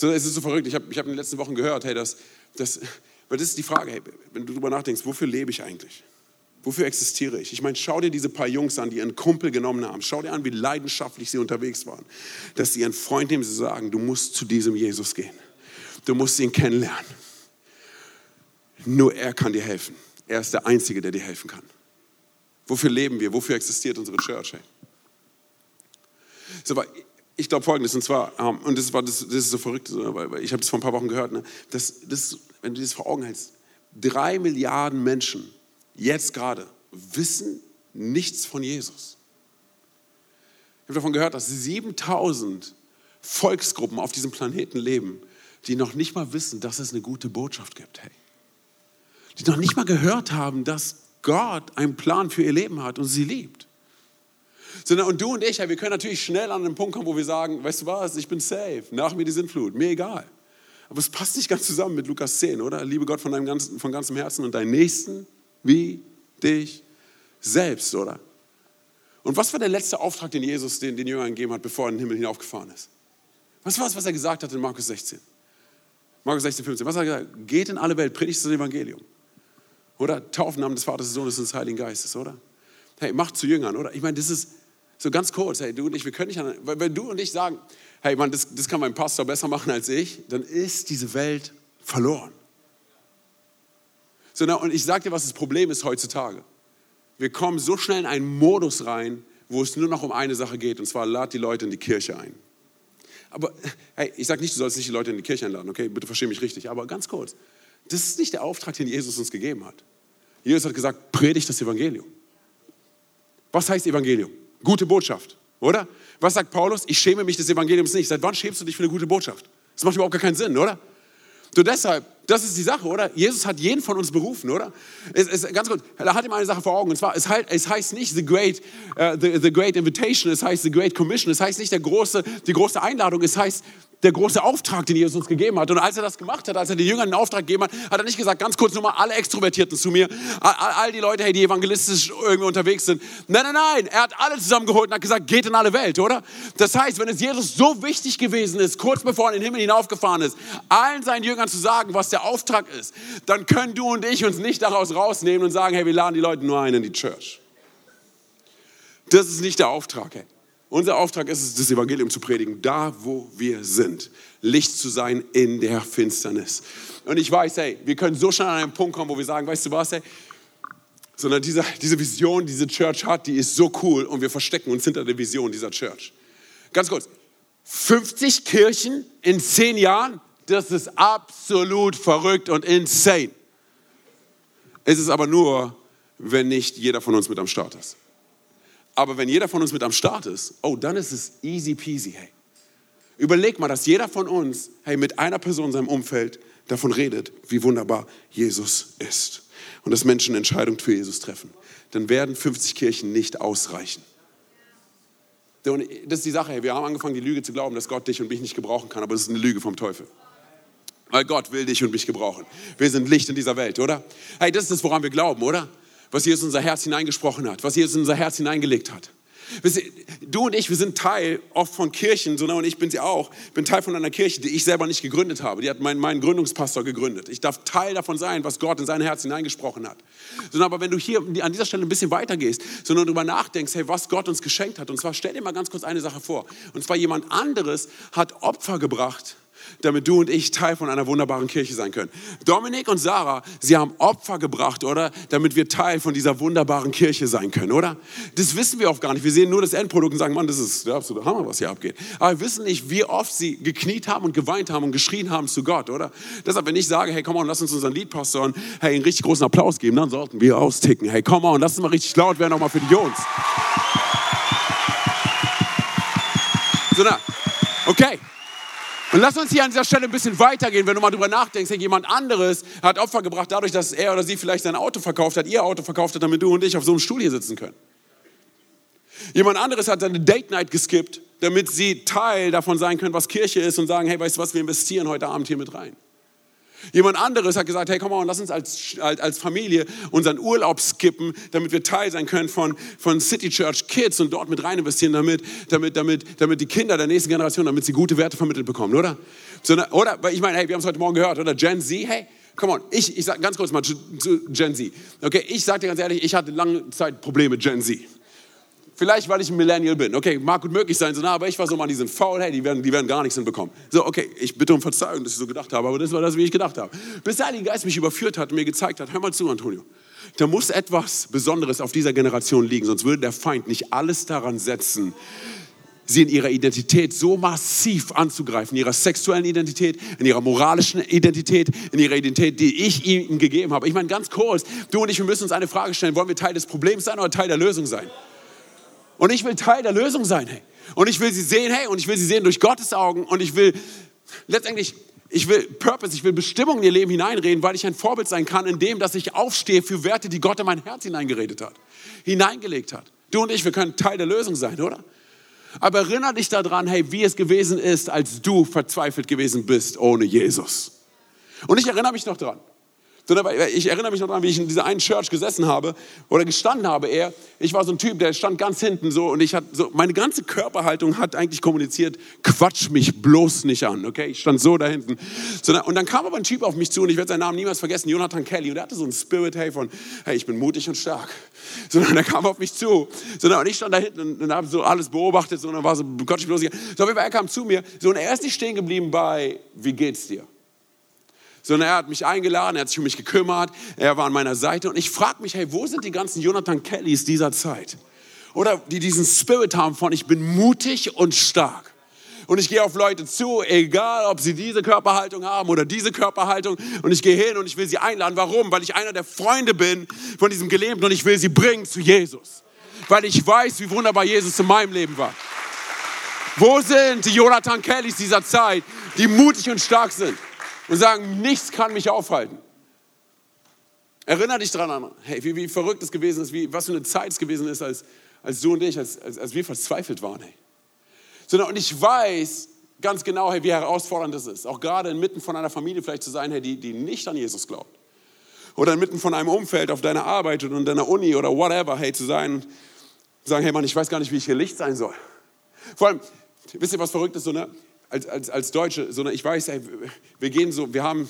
So, es ist so verrückt. Ich habe ich hab in den letzten Wochen gehört, hey, das, das, weil das ist die Frage, hey, wenn du darüber nachdenkst, wofür lebe ich eigentlich? Wofür existiere ich? Ich meine, schau dir diese paar Jungs an, die ihren Kumpel genommen haben. Schau dir an, wie leidenschaftlich sie unterwegs waren. Dass sie ihren Freund nehmen, sie sagen, du musst zu diesem Jesus gehen. Du musst ihn kennenlernen. Nur er kann dir helfen. Er ist der Einzige, der dir helfen kann. Wofür leben wir? Wofür existiert unsere Church? Hey? So, ich glaube Folgendes, und zwar, ähm, und das, war, das, das ist so verrückt, weil ich habe das vor ein paar Wochen gehört, ne? das, das, wenn du das vor Augen hältst, drei Milliarden Menschen jetzt gerade wissen nichts von Jesus. Ich habe davon gehört, dass 7000 Volksgruppen auf diesem Planeten leben, die noch nicht mal wissen, dass es eine gute Botschaft gibt. Hey. Die noch nicht mal gehört haben, dass Gott einen Plan für ihr Leben hat und sie liebt. Sondern, und du und ich, wir können natürlich schnell an den Punkt kommen, wo wir sagen, weißt du was, ich bin safe, nach mir die Sintflut, mir egal. Aber es passt nicht ganz zusammen mit Lukas 10, oder? Liebe Gott von, deinem ganzen, von ganzem Herzen und deinen Nächsten wie dich selbst, oder? Und was war der letzte Auftrag, den Jesus den, den Jüngern gegeben hat, bevor er in den Himmel hinaufgefahren ist? Was war es, was er gesagt hat in Markus 16? Markus 16, 15. Was hat er gesagt? Geht in alle Welt, predigt das Evangelium. Oder taufen Namen des Vaters, des Sohnes und des Heiligen Geistes, oder? Hey, macht zu Jüngern, oder? Ich meine, das ist so ganz kurz. Hey, du und ich, wir können nicht, an, wenn du und ich sagen, hey, Mann, das, das kann mein Pastor besser machen als ich, dann ist diese Welt verloren. So, na, und ich sage dir, was das Problem ist heutzutage. Wir kommen so schnell in einen Modus rein, wo es nur noch um eine Sache geht, und zwar lad die Leute in die Kirche ein. Aber hey, ich sage nicht, du sollst nicht die Leute in die Kirche einladen, okay? Bitte verstehe mich richtig. Aber ganz kurz, das ist nicht der Auftrag, den Jesus uns gegeben hat. Jesus hat gesagt, predigt das Evangelium. Was heißt Evangelium? Gute Botschaft, oder? Was sagt Paulus? Ich schäme mich des Evangeliums nicht. Seit wann schämst du dich für eine gute Botschaft? Das macht überhaupt gar keinen Sinn, oder? So deshalb, das ist die Sache, oder? Jesus hat jeden von uns berufen, oder? Es, es, ganz kurz, er hat ihm eine Sache vor Augen, und zwar, es, halt, es heißt nicht the great, uh, the, the great Invitation, es heißt the Great Commission, es heißt nicht der große, die große Einladung, es heißt der große Auftrag, den Jesus uns gegeben hat. Und als er das gemacht hat, als er den Jüngern einen Auftrag gegeben hat, hat er nicht gesagt, ganz kurz nur mal alle Extrovertierten zu mir, all, all die Leute, hey, die evangelistisch irgendwie unterwegs sind. Nein, nein, nein, er hat alle zusammengeholt und hat gesagt, geht in alle Welt, oder? Das heißt, wenn es Jesus so wichtig gewesen ist, kurz bevor er in den Himmel hinaufgefahren ist, allen seinen Jüngern zu sagen, was der Auftrag ist, dann können du und ich uns nicht daraus rausnehmen und sagen, hey, wir laden die Leute nur ein in die Church. Das ist nicht der Auftrag, hey. Unser Auftrag ist es, das Evangelium zu predigen, da wo wir sind. Licht zu sein in der Finsternis. Und ich weiß, hey, wir können so schnell an einen Punkt kommen, wo wir sagen, weißt du was, hey, sondern diese, diese Vision, die diese Church hat, die ist so cool und wir verstecken uns hinter der Vision dieser Church. Ganz kurz, 50 Kirchen in 10 Jahren, das ist absolut verrückt und insane. Es ist aber nur, wenn nicht jeder von uns mit am Start ist. Aber wenn jeder von uns mit am Start ist, oh, dann ist es easy peasy, hey. Überleg mal, dass jeder von uns, hey, mit einer Person in seinem Umfeld davon redet, wie wunderbar Jesus ist. Und dass Menschen Entscheidungen für Jesus treffen. Dann werden 50 Kirchen nicht ausreichen. Und das ist die Sache, hey, wir haben angefangen, die Lüge zu glauben, dass Gott dich und mich nicht gebrauchen kann, aber das ist eine Lüge vom Teufel. Weil Gott will dich und mich gebrauchen. Wir sind Licht in dieser Welt, oder? Hey, das ist das, woran wir glauben, oder? Was Jesus in unser Herz hineingesprochen hat, was Jesus in unser Herz hineingelegt hat. Du und ich, wir sind Teil oft von Kirchen, so und ich bin sie auch, bin Teil von einer Kirche, die ich selber nicht gegründet habe. Die hat mein, mein Gründungspastor gegründet. Ich darf Teil davon sein, was Gott in sein Herz hineingesprochen hat. Sondern aber wenn du hier an dieser Stelle ein bisschen weitergehst, sondern darüber nachdenkst, hey, was Gott uns geschenkt hat. Und zwar stell dir mal ganz kurz eine Sache vor. Und zwar jemand anderes hat Opfer gebracht damit du und ich Teil von einer wunderbaren Kirche sein können. Dominik und Sarah, sie haben Opfer gebracht, oder? Damit wir Teil von dieser wunderbaren Kirche sein können, oder? Das wissen wir oft gar nicht. Wir sehen nur das Endprodukt und sagen, Mann, das ist der absolute Hammer, was hier abgeht. Aber wir wissen nicht, wie oft sie gekniet haben und geweint haben und geschrien haben zu Gott, oder? Deshalb, wenn ich sage, hey, komm mal, lass uns unseren Liedpastor hey, einen richtig großen Applaus geben, dann sollten wir austicken. Hey, komm mal, lass uns mal richtig laut werden, nochmal für die Jungs. So, na, okay. Und lass uns hier an dieser Stelle ein bisschen weitergehen, wenn du mal drüber nachdenkst, hey, jemand anderes hat Opfer gebracht dadurch, dass er oder sie vielleicht sein Auto verkauft hat, ihr Auto verkauft hat, damit du und ich auf so einem Stuhl hier sitzen können. Jemand anderes hat seine Date Night geskippt, damit sie Teil davon sein können, was Kirche ist und sagen, hey, weißt du was, wir investieren heute Abend hier mit rein. Jemand anderes hat gesagt, hey, komm mal, lass uns als, als Familie unseren Urlaub skippen, damit wir Teil sein können von, von City Church Kids und dort mit rein investieren, damit, damit, damit, damit die Kinder der nächsten Generation, damit sie gute Werte vermittelt bekommen, oder? So, oder, weil ich meine, hey, wir haben es heute Morgen gehört, oder? Gen Z, hey, come on, ich, ich sag ganz kurz mal zu, Gen Z. Okay, ich sag dir ganz ehrlich, ich hatte lange Zeit Probleme mit Gen Z. Vielleicht, weil ich ein Millennial bin. Okay, mag gut möglich sein, so, na, aber ich war so mal, die sind faul, hey, die werden, die werden gar nichts hinbekommen. So, okay, ich bitte um Verzeihung, dass ich so gedacht habe, aber das war das, wie ich gedacht habe. Bis der Heilige Geist mich überführt hat und mir gezeigt hat, hör mal zu, Antonio, da muss etwas Besonderes auf dieser Generation liegen, sonst würde der Feind nicht alles daran setzen, sie in ihrer Identität so massiv anzugreifen, in ihrer sexuellen Identität, in ihrer moralischen Identität, in ihrer Identität, die ich ihnen gegeben habe. Ich meine, ganz kurz, du und ich, wir müssen uns eine Frage stellen, wollen wir Teil des Problems sein oder Teil der Lösung sein? Und ich will Teil der Lösung sein, hey. Und ich will sie sehen, hey, und ich will sie sehen durch Gottes Augen und ich will letztendlich ich will Purpose, ich will Bestimmung in ihr Leben hineinreden, weil ich ein Vorbild sein kann, in dem, dass ich aufstehe für Werte, die Gott in mein Herz hineingeredet hat, hineingelegt hat. Du und ich, wir können Teil der Lösung sein, oder? Aber erinnere dich daran, hey, wie es gewesen ist, als du verzweifelt gewesen bist ohne Jesus. Und ich erinnere mich noch daran. Ich erinnere mich noch daran, wie ich in dieser einen Church gesessen habe oder gestanden habe eher. Ich war so ein Typ, der stand ganz hinten so und ich hatte so, meine ganze Körperhaltung hat eigentlich kommuniziert, quatsch mich bloß nicht an, okay? Ich stand so da hinten. Und dann kam aber ein Typ auf mich zu und ich werde seinen Namen niemals vergessen, Jonathan Kelly. Und er hatte so einen Spirit, hey, von, hey, ich bin mutig und stark. Sondern er kam auf mich zu. Und ich stand da hinten und, und habe so alles beobachtet so, und dann war so, quatsch mich bloß nicht an. So, er kam zu mir so, und er ist nicht stehen geblieben bei, wie geht's dir? Sondern er hat mich eingeladen, er hat sich um mich gekümmert, er war an meiner Seite und ich frage mich, hey, wo sind die ganzen Jonathan Kellys dieser Zeit? Oder die diesen Spirit haben von, ich bin mutig und stark. Und ich gehe auf Leute zu, egal ob sie diese Körperhaltung haben oder diese Körperhaltung. Und ich gehe hin und ich will sie einladen. Warum? Weil ich einer der Freunde bin von diesem Gelähmten und ich will sie bringen zu Jesus. Weil ich weiß, wie wunderbar Jesus in meinem Leben war. Wo sind die Jonathan Kellys dieser Zeit, die mutig und stark sind? Und sagen, nichts kann mich aufhalten. Erinner dich daran, hey, wie, wie verrückt es gewesen ist, wie, was für eine Zeit es gewesen ist, als, als du und ich, als, als, als wir verzweifelt waren. Hey. Sondern, und ich weiß ganz genau, hey, wie herausfordernd das ist. Auch gerade inmitten von einer Familie vielleicht zu sein, hey, die, die nicht an Jesus glaubt. Oder inmitten von einem Umfeld auf deiner Arbeit und in deiner Uni oder whatever, hey, zu sein sagen, hey Mann, ich weiß gar nicht, wie ich hier Licht sein soll. Vor allem, wisst ihr, was verrückt ist? So, ne? Als, als, als Deutsche, sondern ich weiß, ey, wir gehen so, wir haben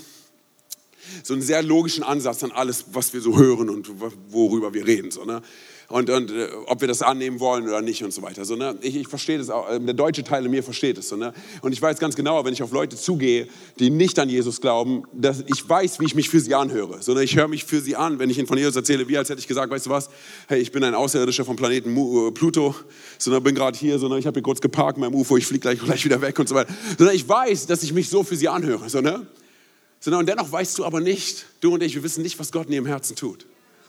so einen sehr logischen Ansatz an alles, was wir so hören und worüber wir reden. So, ne? Und, und äh, ob wir das annehmen wollen oder nicht und so weiter. So, ne? ich, ich verstehe das auch, äh, der deutsche Teil in mir versteht es. So, ne? Und ich weiß ganz genau, wenn ich auf Leute zugehe, die nicht an Jesus glauben, dass ich weiß, wie ich mich für sie anhöre. So, ne? Ich höre mich für sie an, wenn ich ihnen von Jesus erzähle, wie als hätte ich gesagt, weißt du was, hey, ich bin ein Außerirdischer vom Planeten äh, Pluto, so, ne? bin gerade hier, so, ne? ich habe hier kurz geparkt meinem UFO, ich fliege gleich, gleich wieder weg und so weiter. So, ne? Ich weiß, dass ich mich so für sie anhöre. So, ne? So, ne? Und dennoch weißt du aber nicht, du und ich, wir wissen nicht, was Gott in ihrem Herzen tut,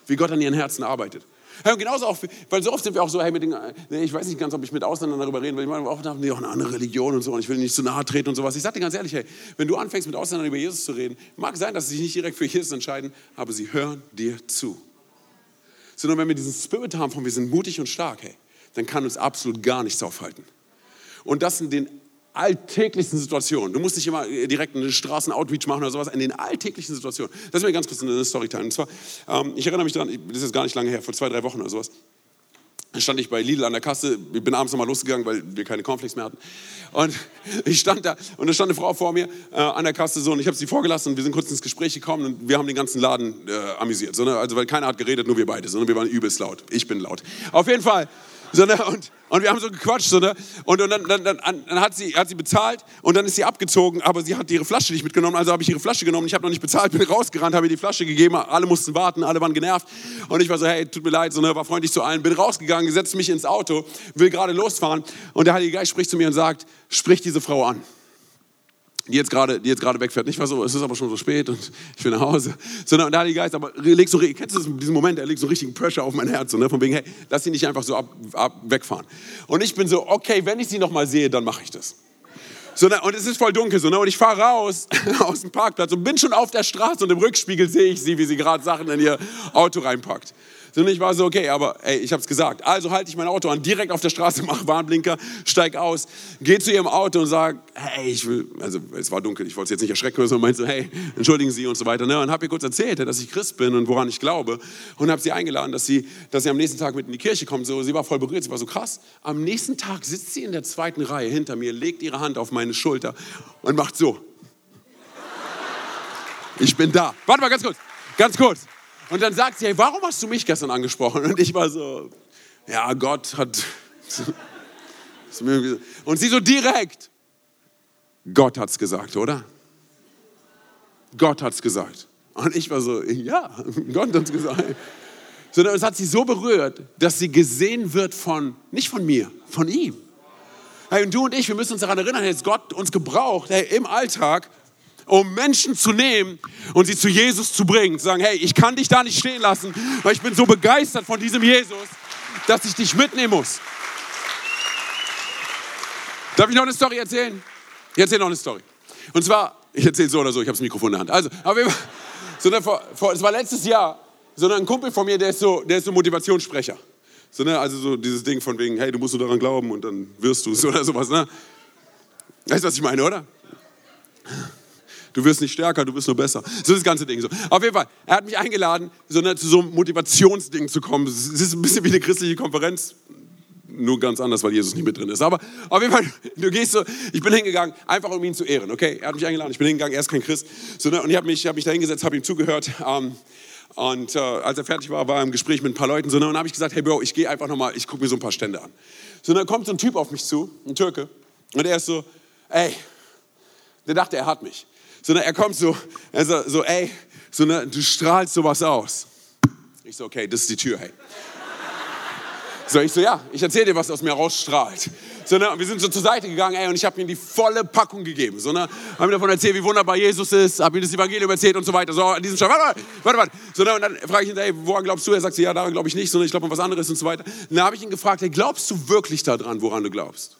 wie Gott an ihren Herzen arbeitet. Und genauso auch, weil so oft sind wir auch so, hey, mit den, ich weiß nicht ganz, ob ich mit Ausländern darüber reden will, ich meine, auch haben die auch eine andere Religion und so und ich will nicht zu nahe treten und sowas. Ich sage dir ganz ehrlich, hey, wenn du anfängst mit Ausländern über Jesus zu reden, mag sein, dass sie sich nicht direkt für Jesus entscheiden, aber sie hören dir zu. Sondern wenn wir diesen Spirit haben von wir sind mutig und stark, hey, dann kann uns absolut gar nichts aufhalten. Und das in den alltäglichsten Situationen. Du musst nicht immer äh, direkt einen Straßen-Outreach machen oder sowas, in den alltäglichen Situationen. Das ist mir ganz kurz eine Story teilen. Und zwar, ähm, ich erinnere mich daran, das ist gar nicht lange her, vor zwei, drei Wochen oder sowas. Stand ich bei Lidl an der Kasse, ich bin abends nochmal losgegangen, weil wir keine Cornflakes mehr hatten. Und <laughs> ich stand da und da stand eine Frau vor mir äh, an der Kasse so und ich habe sie vorgelassen und wir sind kurz ins Gespräch gekommen und wir haben den ganzen Laden äh, amüsiert. So, ne? Also weil keiner hat geredet, nur wir beide, sondern wir waren übelst laut. Ich bin laut. Auf jeden Fall so, ne? und, und wir haben so gequatscht. So, ne? Und, und dann, dann, dann, dann, hat, sie, hat sie bezahlt und dann ist sie abgezogen, aber sie hat ihre Flasche nicht mitgenommen. Also habe ich ihre Flasche genommen. Ich habe noch nicht bezahlt, bin rausgerannt, habe ihr die Flasche gegeben. Alle mussten warten, alle waren genervt. Und ich war so, hey, tut mir leid, so, ne? war freundlich zu allen. Bin rausgegangen, setze mich ins Auto, will gerade losfahren. Und der Heilige Geist spricht zu mir und sagt, sprich diese Frau an die jetzt gerade, die jetzt gerade wegfährt. Nicht war so, es ist aber schon so spät und <laughs> ich will nach Hause. Sondern der Heilige Geist, aber legt so, kennst du diesen Moment, er legt so richtigen Pressure auf mein Herz, ne? von wegen, hey, lass sie nicht einfach so ab, ab, wegfahren. Und ich bin so, okay, wenn ich sie noch mal sehe, dann mache ich das. So, ne? Und es ist voll dunkel so, ne? und ich fahre raus <laughs> aus dem Parkplatz und bin schon auf der Straße und im Rückspiegel sehe ich sie, wie sie gerade Sachen in ihr Auto reinpackt. Sondern ich war so, okay, aber ey, ich habe es gesagt. Also halte ich mein Auto an, direkt auf der Straße, <laughs> mache Warnblinker, steig aus, gehe zu ihrem Auto und sage, hey, ich will, also es war dunkel, ich wollte sie jetzt nicht erschrecken, sondern meinte so, hey, entschuldigen Sie und so weiter. Ne? Und habe ihr kurz erzählt, dass ich Christ bin und woran ich glaube. Und habe sie eingeladen, dass sie, dass sie am nächsten Tag mit in die Kirche kommt. So, sie war voll berührt, sie war so krass. Am nächsten Tag sitzt sie in der zweiten Reihe hinter mir, legt ihre Hand auf meine Schulter und macht so. Ich bin da. Warte mal ganz kurz. Ganz kurz. Und dann sagt sie, hey, warum hast du mich gestern angesprochen? Und ich war so, ja, Gott hat. <laughs> Und sie so direkt, Gott hat's gesagt, oder? Gott hat's gesagt. Und ich war so, ja, <laughs> Gott hat's gesagt. Sondern es hat sie so berührt, dass sie gesehen wird von, nicht von mir, von ihm. Hey, und du und ich, wir müssen uns daran erinnern, dass Gott uns gebraucht, hey, im Alltag, um Menschen zu nehmen und sie zu Jesus zu bringen. Zu sagen, hey, ich kann dich da nicht stehen lassen, weil ich bin so begeistert von diesem Jesus, dass ich dich mitnehmen muss. Darf ich noch eine Story erzählen? Ich erzähle noch eine Story. Und zwar, ich erzähle so oder so, ich habe das Mikrofon in der Hand. Also, aber so eine, vor, vor, es war letztes Jahr, so ein Kumpel von mir, der ist so, der ist so Motivationssprecher. So, ne, also so dieses Ding von wegen, hey, du musst nur daran glauben und dann wirst du es <laughs> oder sowas. Ne? Weißt du, was ich meine, oder? Du wirst nicht stärker, du wirst nur besser. So das ganze Ding. So. Auf jeden Fall, er hat mich eingeladen, so, zu so einem Motivationsding zu kommen. Es ist ein bisschen wie eine christliche Konferenz, nur ganz anders, weil Jesus nicht mit drin ist. Aber auf jeden Fall, du gehst so, ich bin hingegangen, einfach um ihn zu ehren, okay? Er hat mich eingeladen, ich bin hingegangen, er ist kein Christ. So, ne, und ich habe mich, hab mich da hingesetzt, habe ihm zugehört. Ähm, und äh, als er fertig war, war er im Gespräch mit ein paar Leuten. So, ne, und habe ich gesagt, hey Bro, ich gehe einfach nochmal, ich gucke mir so ein paar Stände an. So, dann kommt so ein Typ auf mich zu, ein Türke. Und er ist so, ey, der dachte, er hat mich. So, ne, er kommt so, er so, so ey, so, ne, du strahlst sowas aus. Ich so, okay, das ist die Tür, hey. So, ich so, ja, ich erzähle dir, was aus mir rausstrahlt. So, ne, wir sind so zur Seite gegangen, ey, und ich habe ihm die volle Packung gegeben. So, ne, habe ihm davon erzählt, wie wunderbar Jesus ist, habe ihm das Evangelium erzählt und so weiter. So, an diesem Schau, warte, warte, warte. So, ne, und dann frage ich ihn, ey, woran glaubst du? Er sagt, ja, daran glaube ich nicht, sondern ich glaube an was anderes und so weiter. Dann habe ich ihn gefragt, hey, glaubst du wirklich daran, woran du glaubst?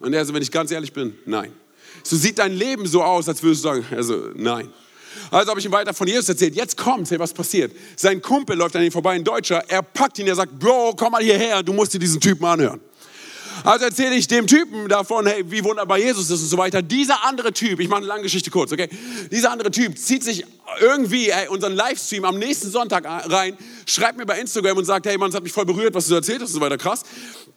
Und er so, wenn ich ganz ehrlich bin, nein. So sieht dein Leben so aus, als würdest du sagen, also nein. Also habe ich ihm weiter von Jesus erzählt. Jetzt kommt, hey, was passiert? Sein Kumpel läuft an ihm vorbei, ein Deutscher. Er packt ihn, er sagt, Bro, komm mal hierher, du musst dir diesen Typen anhören. Also erzähle ich dem Typen davon, hey, wie wunderbar Jesus ist und so weiter. Dieser andere Typ, ich mache eine lange Geschichte kurz, okay? Dieser andere Typ zieht sich irgendwie ey, unseren Livestream am nächsten Sonntag rein, schreibt mir bei Instagram und sagt, hey Mann, es hat mich voll berührt, was du erzählt hast und so weiter, krass.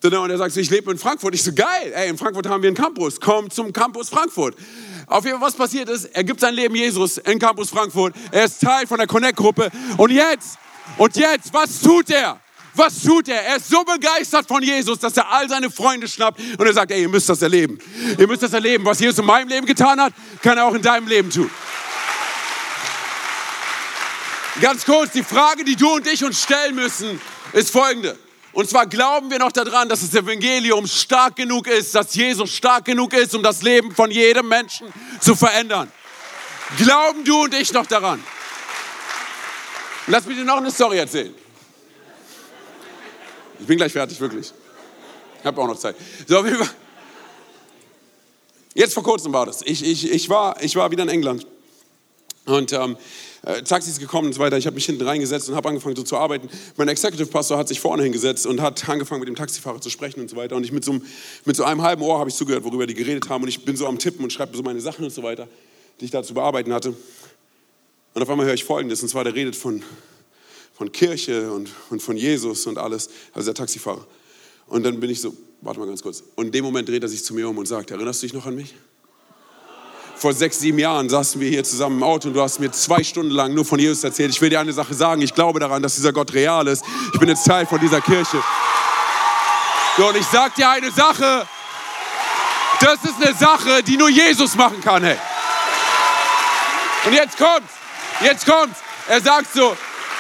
Und er sagt ich lebe in Frankfurt. Ich so, geil, ey, in Frankfurt haben wir einen Campus. Komm zum Campus Frankfurt. Auf jeden Fall, was passiert ist, er gibt sein Leben Jesus in Campus Frankfurt. Er ist Teil von der Connect-Gruppe. Und jetzt, und jetzt, was tut er? Was tut er? Er ist so begeistert von Jesus, dass er all seine Freunde schnappt und er sagt, ey, ihr müsst das erleben. Ihr müsst das erleben. Was Jesus in meinem Leben getan hat, kann er auch in deinem Leben tun. Ganz kurz, die Frage, die du und ich uns stellen müssen, ist folgende. Und zwar glauben wir noch daran, dass das Evangelium stark genug ist, dass Jesus stark genug ist, um das Leben von jedem Menschen zu verändern. Glauben du und ich noch daran? Lass mich dir noch eine Story erzählen. Ich bin gleich fertig, wirklich. Ich habe auch noch Zeit. So, jetzt vor kurzem war das. Ich, ich, ich, war, ich war wieder in England. Und ähm, äh, Taxis gekommen und so weiter. Ich habe mich hinten reingesetzt und habe angefangen so zu arbeiten. Mein Executive Pastor hat sich vorne hingesetzt und hat angefangen mit dem Taxifahrer zu sprechen und so weiter. Und ich mit so einem, mit so einem halben Ohr habe ich zugehört, worüber die geredet haben. Und ich bin so am Tippen und schreibe so meine Sachen und so weiter, die ich da zu bearbeiten hatte. Und auf einmal höre ich Folgendes, und zwar der redet von, von Kirche und, und von Jesus und alles, also der Taxifahrer. Und dann bin ich so, warte mal ganz kurz. Und in dem Moment dreht er sich zu mir um und sagt, erinnerst du dich noch an mich? vor sechs, sieben Jahren saßen wir hier zusammen im Auto und du hast mir zwei Stunden lang nur von Jesus erzählt. Ich will dir eine Sache sagen. Ich glaube daran, dass dieser Gott real ist. Ich bin jetzt Teil von dieser Kirche. So, und ich sag dir eine Sache. Das ist eine Sache, die nur Jesus machen kann, hey. Und jetzt kommt's. Jetzt kommt's. Er sagt so,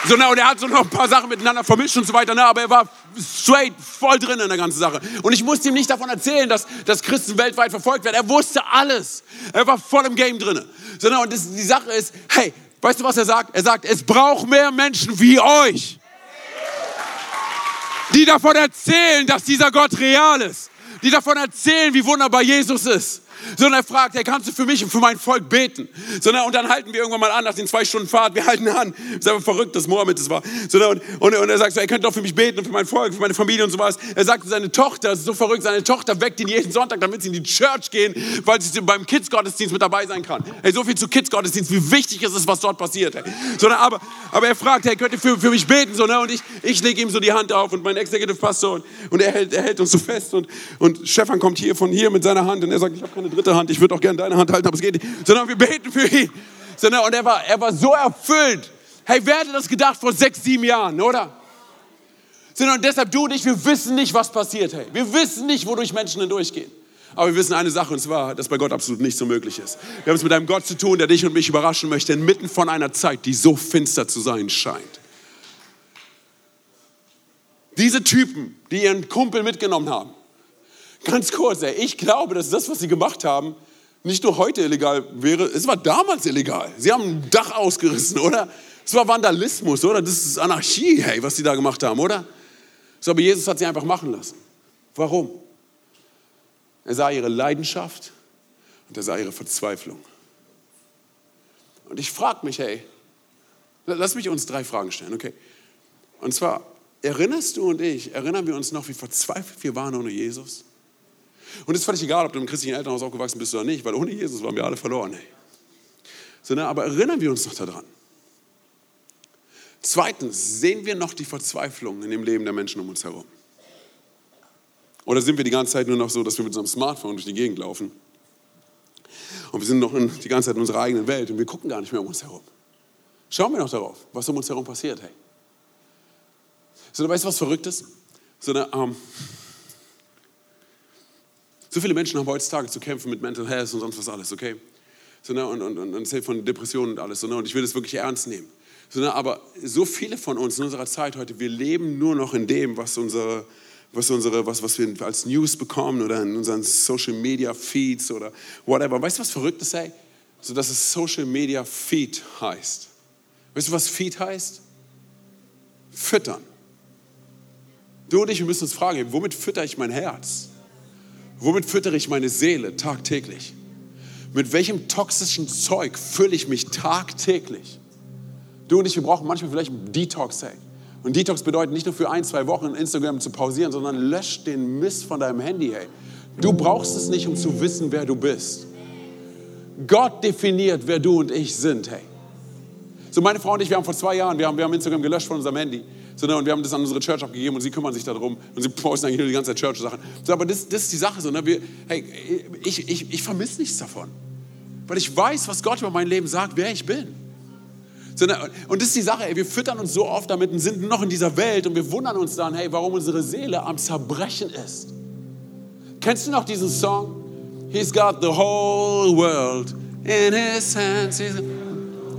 so, na, und er hat so noch ein paar Sachen miteinander vermischt und so weiter, na, aber er war straight voll drin in der ganzen Sache. Und ich musste ihm nicht davon erzählen, dass, dass Christen weltweit verfolgt werden. Er wusste alles. Er war voll im Game drin. So, na, und das, die Sache ist, hey, weißt du, was er sagt? Er sagt, es braucht mehr Menschen wie euch, die davon erzählen, dass dieser Gott real ist. Die davon erzählen, wie wunderbar Jesus ist sondern er fragt, hey, kannst du für mich und für mein Volk beten? Sondern, und dann halten wir irgendwann mal an, nach den zwei Stunden Fahrt, wir halten an. Das ist einfach verrückt, dass Mohammed das war. Sondern, und, und, und er sagt so, er könnte doch für mich beten und für mein Volk, für meine Familie und so was. Er sagt, seine Tochter, das ist so verrückt, seine Tochter weckt ihn jeden Sonntag, damit sie in die Church gehen, weil sie beim Kids-Gottesdienst mit dabei sein kann. Hey, so viel zu Kids-Gottesdienst, wie wichtig ist es, was dort passiert. Hey. Sondern, aber, aber er fragt, hey, könnt ihr für, für mich beten? So, ne? Und ich, ich lege ihm so die Hand auf und mein Executive Pastor und, und er, hält, er hält uns so fest und, und Stefan kommt hier von hier mit seiner Hand und er sagt, ich habe keine dritte Hand, ich würde auch gerne deine Hand halten, aber es geht nicht. Sondern wir beten für ihn. Sondern, und er war, er war so erfüllt. Hey, wer hätte das gedacht vor sechs, sieben Jahren, oder? Sondern deshalb du und ich, wir wissen nicht, was passiert. Hey, wir wissen nicht, wodurch Menschen hindurchgehen. Aber wir wissen eine Sache, und zwar, dass bei Gott absolut nicht so möglich ist. Wir haben es mit einem Gott zu tun, der dich und mich überraschen möchte, inmitten von einer Zeit, die so finster zu sein scheint. Diese Typen, die ihren Kumpel mitgenommen haben, ganz kurz, ey, ich glaube, dass das, was sie gemacht haben, nicht nur heute illegal wäre, es war damals illegal. Sie haben ein Dach ausgerissen, oder? Es war Vandalismus, oder? Das ist Anarchie, hey, was sie da gemacht haben, oder? So, aber Jesus hat sie einfach machen lassen. Warum? Er sah ihre Leidenschaft und er sah ihre Verzweiflung. Und ich frage mich, hey, lass mich uns drei Fragen stellen, okay? Und zwar, erinnerst du und ich, erinnern wir uns noch, wie verzweifelt wir waren ohne Jesus? Und es ist völlig egal, ob du im christlichen Elternhaus aufgewachsen bist oder nicht, weil ohne Jesus waren wir alle verloren. Hey. So, ne, aber erinnern wir uns noch daran. Zweitens, sehen wir noch die Verzweiflung in dem Leben der Menschen um uns herum? Oder sind wir die ganze Zeit nur noch so, dass wir mit unserem Smartphone durch die Gegend laufen? Und wir sind noch in, die ganze Zeit in unserer eigenen Welt und wir gucken gar nicht mehr um uns herum. Schauen wir noch darauf, was um uns herum passiert, hey. So, weißt du, was Verrücktes? So, eine, ähm, so viele Menschen haben heutzutage zu kämpfen mit Mental Health und sonst was alles, okay? So, ne, und, und, und, und von Depressionen und alles. So, ne, und ich will das wirklich ernst nehmen. So, ne, aber so viele von uns in unserer Zeit heute, wir leben nur noch in dem, was unsere, was, unsere, was, was wir als News bekommen oder in unseren Social Media Feeds oder whatever. Weißt du, was verrückt ist, ey? So, dass es Social Media Feed heißt. Weißt du, was Feed heißt? Füttern. Du und ich, wir müssen uns fragen, womit fütter ich mein Herz? Womit füttere ich meine Seele tagtäglich? Mit welchem toxischen Zeug fülle ich mich tagtäglich? Du und ich, wir brauchen manchmal vielleicht einen Detox, hey. Und Detox bedeutet nicht nur für ein, zwei Wochen Instagram zu pausieren, sondern lösch den Mist von deinem Handy, hey. Du brauchst es nicht, um zu wissen, wer du bist. Gott definiert, wer du und ich sind, hey. So meine Frau und ich, wir haben vor zwei Jahren, wir haben, wir haben Instagram gelöscht von unserem Handy. So, ne, und wir haben das an unsere Church abgegeben und sie kümmern sich darum und sie posten eigentlich nur die ganze Zeit Church-Sachen. So, aber das, das ist die Sache so, ne? wir, hey, ich, ich, ich vermisse nichts davon. Weil ich weiß, was Gott über mein Leben sagt, wer ich bin. So, ne, und das ist die Sache, ey, wir füttern uns so oft damit und sind noch in dieser Welt und wir wundern uns dann, hey, warum unsere Seele am Zerbrechen ist. Kennst du noch diesen Song? He's got the whole world in his hands.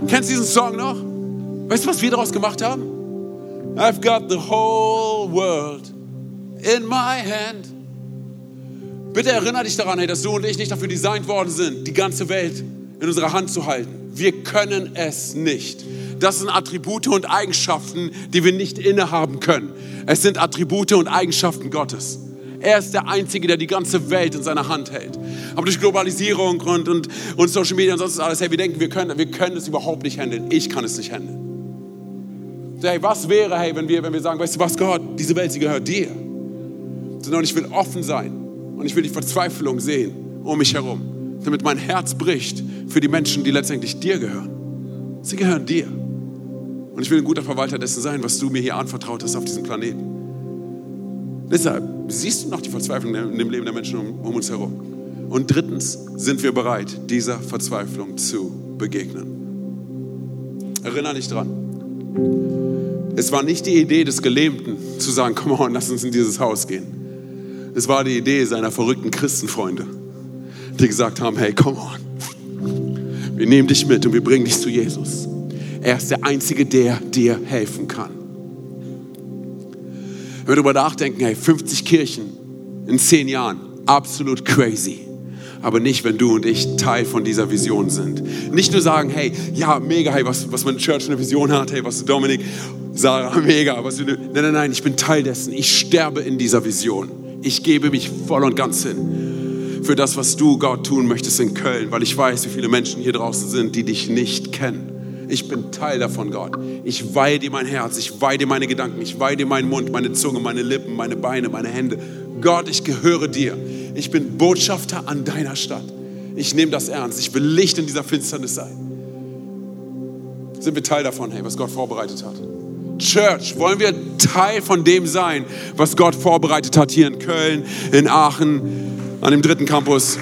Kennst du diesen Song noch? Weißt du, was wir daraus gemacht haben? I've got the whole world in my hand. Bitte erinnere dich daran, hey, dass du und ich nicht dafür designt worden sind, die ganze Welt in unserer Hand zu halten. Wir können es nicht. Das sind Attribute und Eigenschaften, die wir nicht innehaben können. Es sind Attribute und Eigenschaften Gottes. Er ist der Einzige, der die ganze Welt in seiner Hand hält. Aber durch Globalisierung und, und, und Social Media und sonst alles, hey, wir denken, wir können, wir können es überhaupt nicht handeln. Ich kann es nicht handeln. Hey, was wäre, hey, wenn wir, wenn wir sagen, weißt du was, Gott, diese Welt, sie gehört dir. Sondern ich will offen sein und ich will die Verzweiflung sehen um mich herum, damit mein Herz bricht für die Menschen, die letztendlich dir gehören. Sie gehören dir. Und ich will ein guter Verwalter dessen sein, was du mir hier anvertraut hast auf diesem Planeten. Deshalb siehst du noch die Verzweiflung in dem Leben der Menschen um, um uns herum. Und drittens sind wir bereit, dieser Verzweiflung zu begegnen. Erinnere dich dran. Es war nicht die Idee des Gelähmten zu sagen, komm on, lass uns in dieses Haus gehen. Es war die Idee seiner verrückten Christenfreunde, die gesagt haben, hey, komm on, wir nehmen dich mit und wir bringen dich zu Jesus. Er ist der Einzige, der dir helfen kann. Wenn wir darüber nachdenken, hey, 50 Kirchen in 10 Jahren, absolut crazy aber nicht, wenn du und ich Teil von dieser Vision sind. Nicht nur sagen, hey, ja, mega, hey, was, was meine Church eine Vision hat, hey, was Dominik, Sarah, <laughs> mega, was du, nein, nein, nein, ich bin Teil dessen. Ich sterbe in dieser Vision. Ich gebe mich voll und ganz hin für das, was du, Gott, tun möchtest in Köln, weil ich weiß, wie viele Menschen hier draußen sind, die dich nicht kennen. Ich bin Teil davon, Gott. Ich weihe dir mein Herz, ich weihe dir meine Gedanken, ich weihe dir meinen Mund, meine Zunge, meine Lippen, meine Beine, meine Hände. Gott, ich gehöre dir. Ich bin Botschafter an deiner Stadt. Ich nehme das ernst. Ich will Licht in dieser Finsternis sein. Sind wir Teil davon, hey, was Gott vorbereitet hat? Church, wollen wir Teil von dem sein, was Gott vorbereitet hat hier in Köln, in Aachen, an dem dritten Campus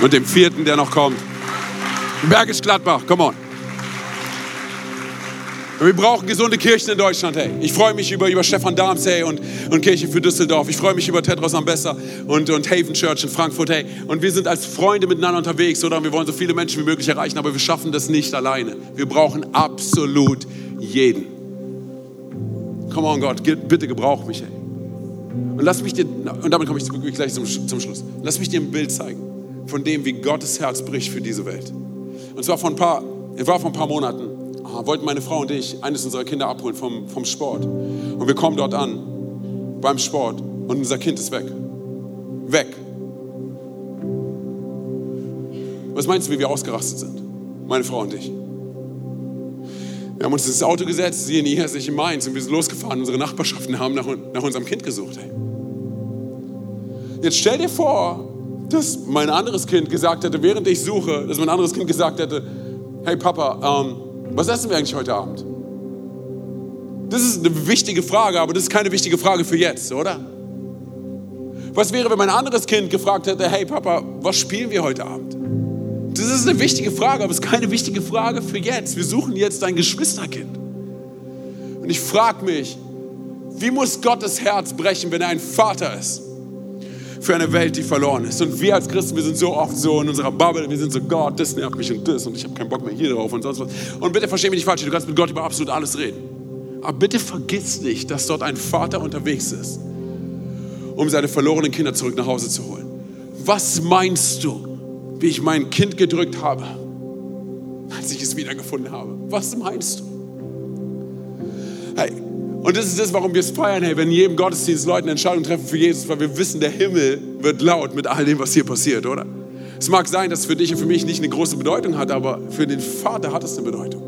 und dem vierten, der noch kommt. Bergisch Gladbach, come on. Wir brauchen gesunde Kirchen in Deutschland, hey. Ich freue mich über, über Stefan Darms, hey, und, und Kirche für Düsseldorf. Ich freue mich über Tedros Ambessa und, und Haven Church in Frankfurt, hey. Und wir sind als Freunde miteinander unterwegs, oder? Wir wollen so viele Menschen wie möglich erreichen, aber wir schaffen das nicht alleine. Wir brauchen absolut jeden. Come on, Gott, bitte gebrauch mich, hey. Und lass mich dir, und damit komme ich gleich zum, zum Schluss. Lass mich dir ein Bild zeigen von dem, wie Gottes Herz bricht für diese Welt. Und zwar vor ein paar, war vor ein paar Monaten wollten meine Frau und ich eines unserer Kinder abholen vom, vom Sport. Und wir kommen dort an, beim Sport, und unser Kind ist weg. Weg. Was meinst du, wie wir ausgerastet sind? Meine Frau und ich. Wir haben uns ins Auto gesetzt, sie in ihr, sich in Mainz, und wir sind losgefahren. Unsere Nachbarschaften haben nach, nach unserem Kind gesucht. Hey. Jetzt stell dir vor, dass mein anderes Kind gesagt hätte, während ich suche, dass mein anderes Kind gesagt hätte, hey Papa, ähm, was essen wir eigentlich heute Abend? Das ist eine wichtige Frage, aber das ist keine wichtige Frage für jetzt, oder? Was wäre, wenn mein anderes Kind gefragt hätte, hey Papa, was spielen wir heute Abend? Das ist eine wichtige Frage, aber es ist keine wichtige Frage für jetzt. Wir suchen jetzt ein Geschwisterkind. Und ich frage mich, wie muss Gottes Herz brechen, wenn er ein Vater ist? Für eine Welt, die verloren ist. Und wir als Christen, wir sind so oft so in unserer Bubble, wir sind so, Gott, das nervt mich und das und ich habe keinen Bock mehr hier drauf und sonst was. Und bitte versteh mich nicht falsch, du kannst mit Gott über absolut alles reden. Aber bitte vergiss nicht, dass dort ein Vater unterwegs ist, um seine verlorenen Kinder zurück nach Hause zu holen. Was meinst du, wie ich mein Kind gedrückt habe, als ich es wiedergefunden habe? Was meinst du? Hey, und das ist das, warum wir es feiern, hey, wenn in jedem Gottesdienst Leute eine Entscheidung treffen für Jesus, weil wir wissen, der Himmel wird laut mit all dem, was hier passiert, oder? Es mag sein, dass es für dich und für mich nicht eine große Bedeutung hat, aber für den Vater hat es eine Bedeutung.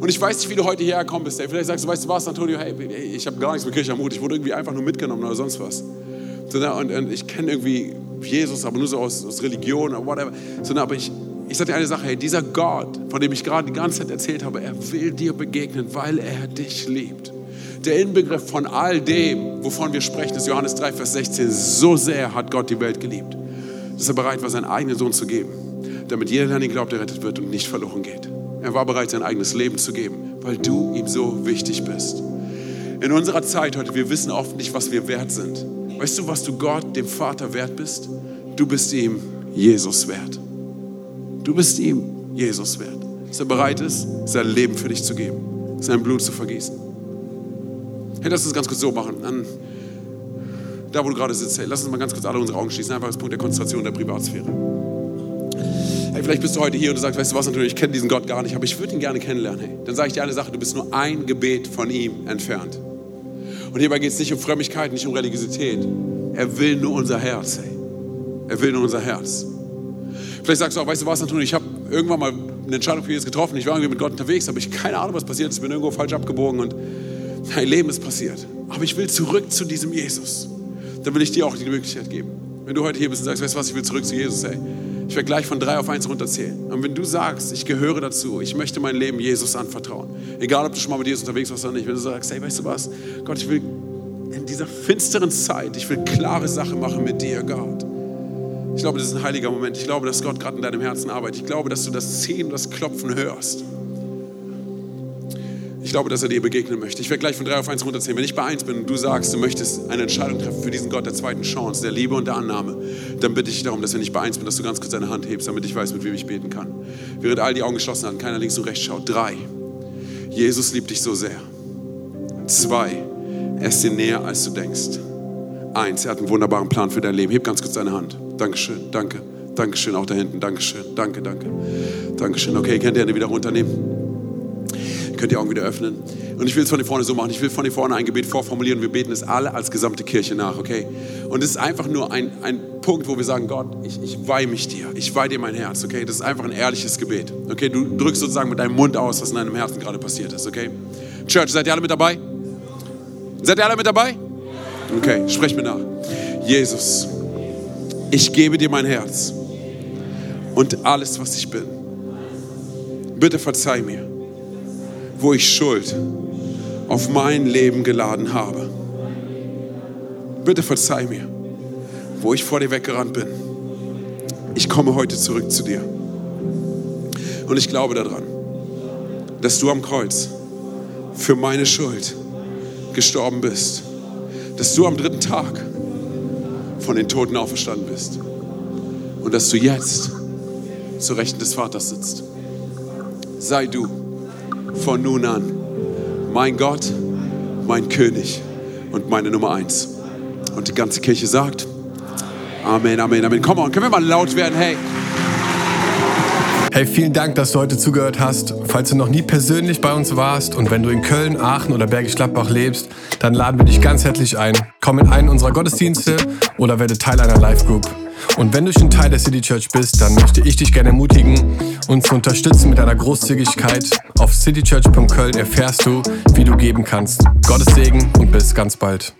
Und ich weiß nicht, wie du heute hierher gekommen bist. Hey. Vielleicht sagst du, weißt du was, Antonio, hey, ich habe gar nichts mit Kirche am Mut. Ich wurde irgendwie einfach nur mitgenommen oder sonst was. Und, und ich kenne irgendwie Jesus, aber nur so aus, aus Religion oder whatever. aber ich, ich sage dir eine Sache, hey, dieser Gott, von dem ich gerade die ganze Zeit erzählt habe, er will dir begegnen, weil er dich liebt. Der Inbegriff von all dem, wovon wir sprechen, ist Johannes 3, Vers 16. So sehr hat Gott die Welt geliebt, dass er bereit war, seinen eigenen Sohn zu geben, damit jeder, der an ihn glaubt, errettet wird und nicht verloren geht. Er war bereit, sein eigenes Leben zu geben, weil du ihm so wichtig bist. In unserer Zeit heute, wir wissen oft nicht, was wir wert sind. Weißt du, was du Gott, dem Vater, wert bist? Du bist ihm Jesus wert. Du bist ihm, Jesus, wert. Dass er bereit ist, sein Leben für dich zu geben, sein Blut zu vergießen. Hey, lass uns ganz kurz so machen. An, da, wo du gerade sitzt, hey, lass uns mal ganz kurz alle unsere Augen schließen. Einfach als Punkt der Konzentration der Privatsphäre. Hey, vielleicht bist du heute hier und du sagst, weißt du was, natürlich, ich kenne diesen Gott gar nicht, aber ich würde ihn gerne kennenlernen. Hey, dann sage ich dir eine Sache, du bist nur ein Gebet von ihm entfernt. Und hierbei geht es nicht um Frömmigkeit, nicht um Religiosität. Er will nur unser Herz. Hey. Er will nur unser Herz. Vielleicht sagst du auch, weißt du was, Antonio, ich habe irgendwann mal eine Entscheidung für Jesus getroffen. Ich war irgendwie mit Gott unterwegs, aber ich keine Ahnung, was passiert ist. Bin irgendwo falsch abgebogen und mein Leben ist passiert. Aber ich will zurück zu diesem Jesus. Dann will ich dir auch die Möglichkeit geben. Wenn du heute hier bist und sagst, weißt du was, ich will zurück zu Jesus, ey. Ich werde gleich von drei auf eins runterzählen. Und wenn du sagst, ich gehöre dazu, ich möchte mein Leben Jesus anvertrauen, egal ob du schon mal mit Jesus unterwegs warst oder nicht, wenn du sagst, hey, weißt du was, Gott, ich will in dieser finsteren Zeit, ich will klare Sachen machen mit dir, Gott. Ich glaube, das ist ein heiliger Moment. Ich glaube, dass Gott gerade in deinem Herzen arbeitet. Ich glaube, dass du das Ziehen, das Klopfen hörst. Ich glaube, dass er dir begegnen möchte. Ich werde gleich von drei auf eins runterzählen. Wenn ich bei eins bin und du sagst, du möchtest eine Entscheidung treffen für diesen Gott der zweiten Chance, der Liebe und der Annahme, dann bitte ich darum, dass wenn ich bei eins bin, dass du ganz kurz deine Hand hebst, damit ich weiß, mit wem ich beten kann. Während all die Augen geschlossen haben, keiner links und rechts schaut. Drei. Jesus liebt dich so sehr. Zwei. Er ist dir näher, als du denkst. Eins. Er hat einen wunderbaren Plan für dein Leben. Heb ganz kurz deine Hand. Dankeschön, danke, Dankeschön, auch da hinten, Dankeschön, danke, danke, Dankeschön. Okay, könnt ihr Hände wieder runternehmen? Ihr könnt die Augen wieder öffnen. Und ich will es von hier vorne so machen. Ich will von hier vorne ein Gebet vorformulieren. Wir beten es alle als gesamte Kirche nach, okay? Und es ist einfach nur ein, ein Punkt, wo wir sagen, Gott, ich, ich weihe mich dir. Ich weihe dir mein Herz, okay? Das ist einfach ein ehrliches Gebet, okay? Du drückst sozusagen mit deinem Mund aus, was in deinem Herzen gerade passiert ist, okay? Church, seid ihr alle mit dabei? Seid ihr alle mit dabei? Okay, sprecht mir nach. Jesus ich gebe dir mein Herz und alles, was ich bin. Bitte verzeih mir, wo ich Schuld auf mein Leben geladen habe. Bitte verzeih mir, wo ich vor dir weggerannt bin. Ich komme heute zurück zu dir. Und ich glaube daran, dass du am Kreuz für meine Schuld gestorben bist. Dass du am dritten Tag von den Toten auferstanden bist. Und dass du jetzt zu Rechten des Vaters sitzt. Sei du von nun an mein Gott, mein König und meine Nummer eins. Und die ganze Kirche sagt, Amen, Amen, Amen. Komm on, können wir mal laut werden? Hey. Hey, vielen Dank, dass du heute zugehört hast. Falls du noch nie persönlich bei uns warst und wenn du in Köln, Aachen oder Bergisch Gladbach lebst, dann laden wir dich ganz herzlich ein. Komm in einen unserer Gottesdienste oder werde Teil einer Live-Group. Und wenn du schon Teil der City Church bist, dann möchte ich dich gerne ermutigen, uns zu unterstützen mit einer Großzügigkeit. Auf citychurch.köln erfährst du, wie du geben kannst. Gottes Segen und bis ganz bald.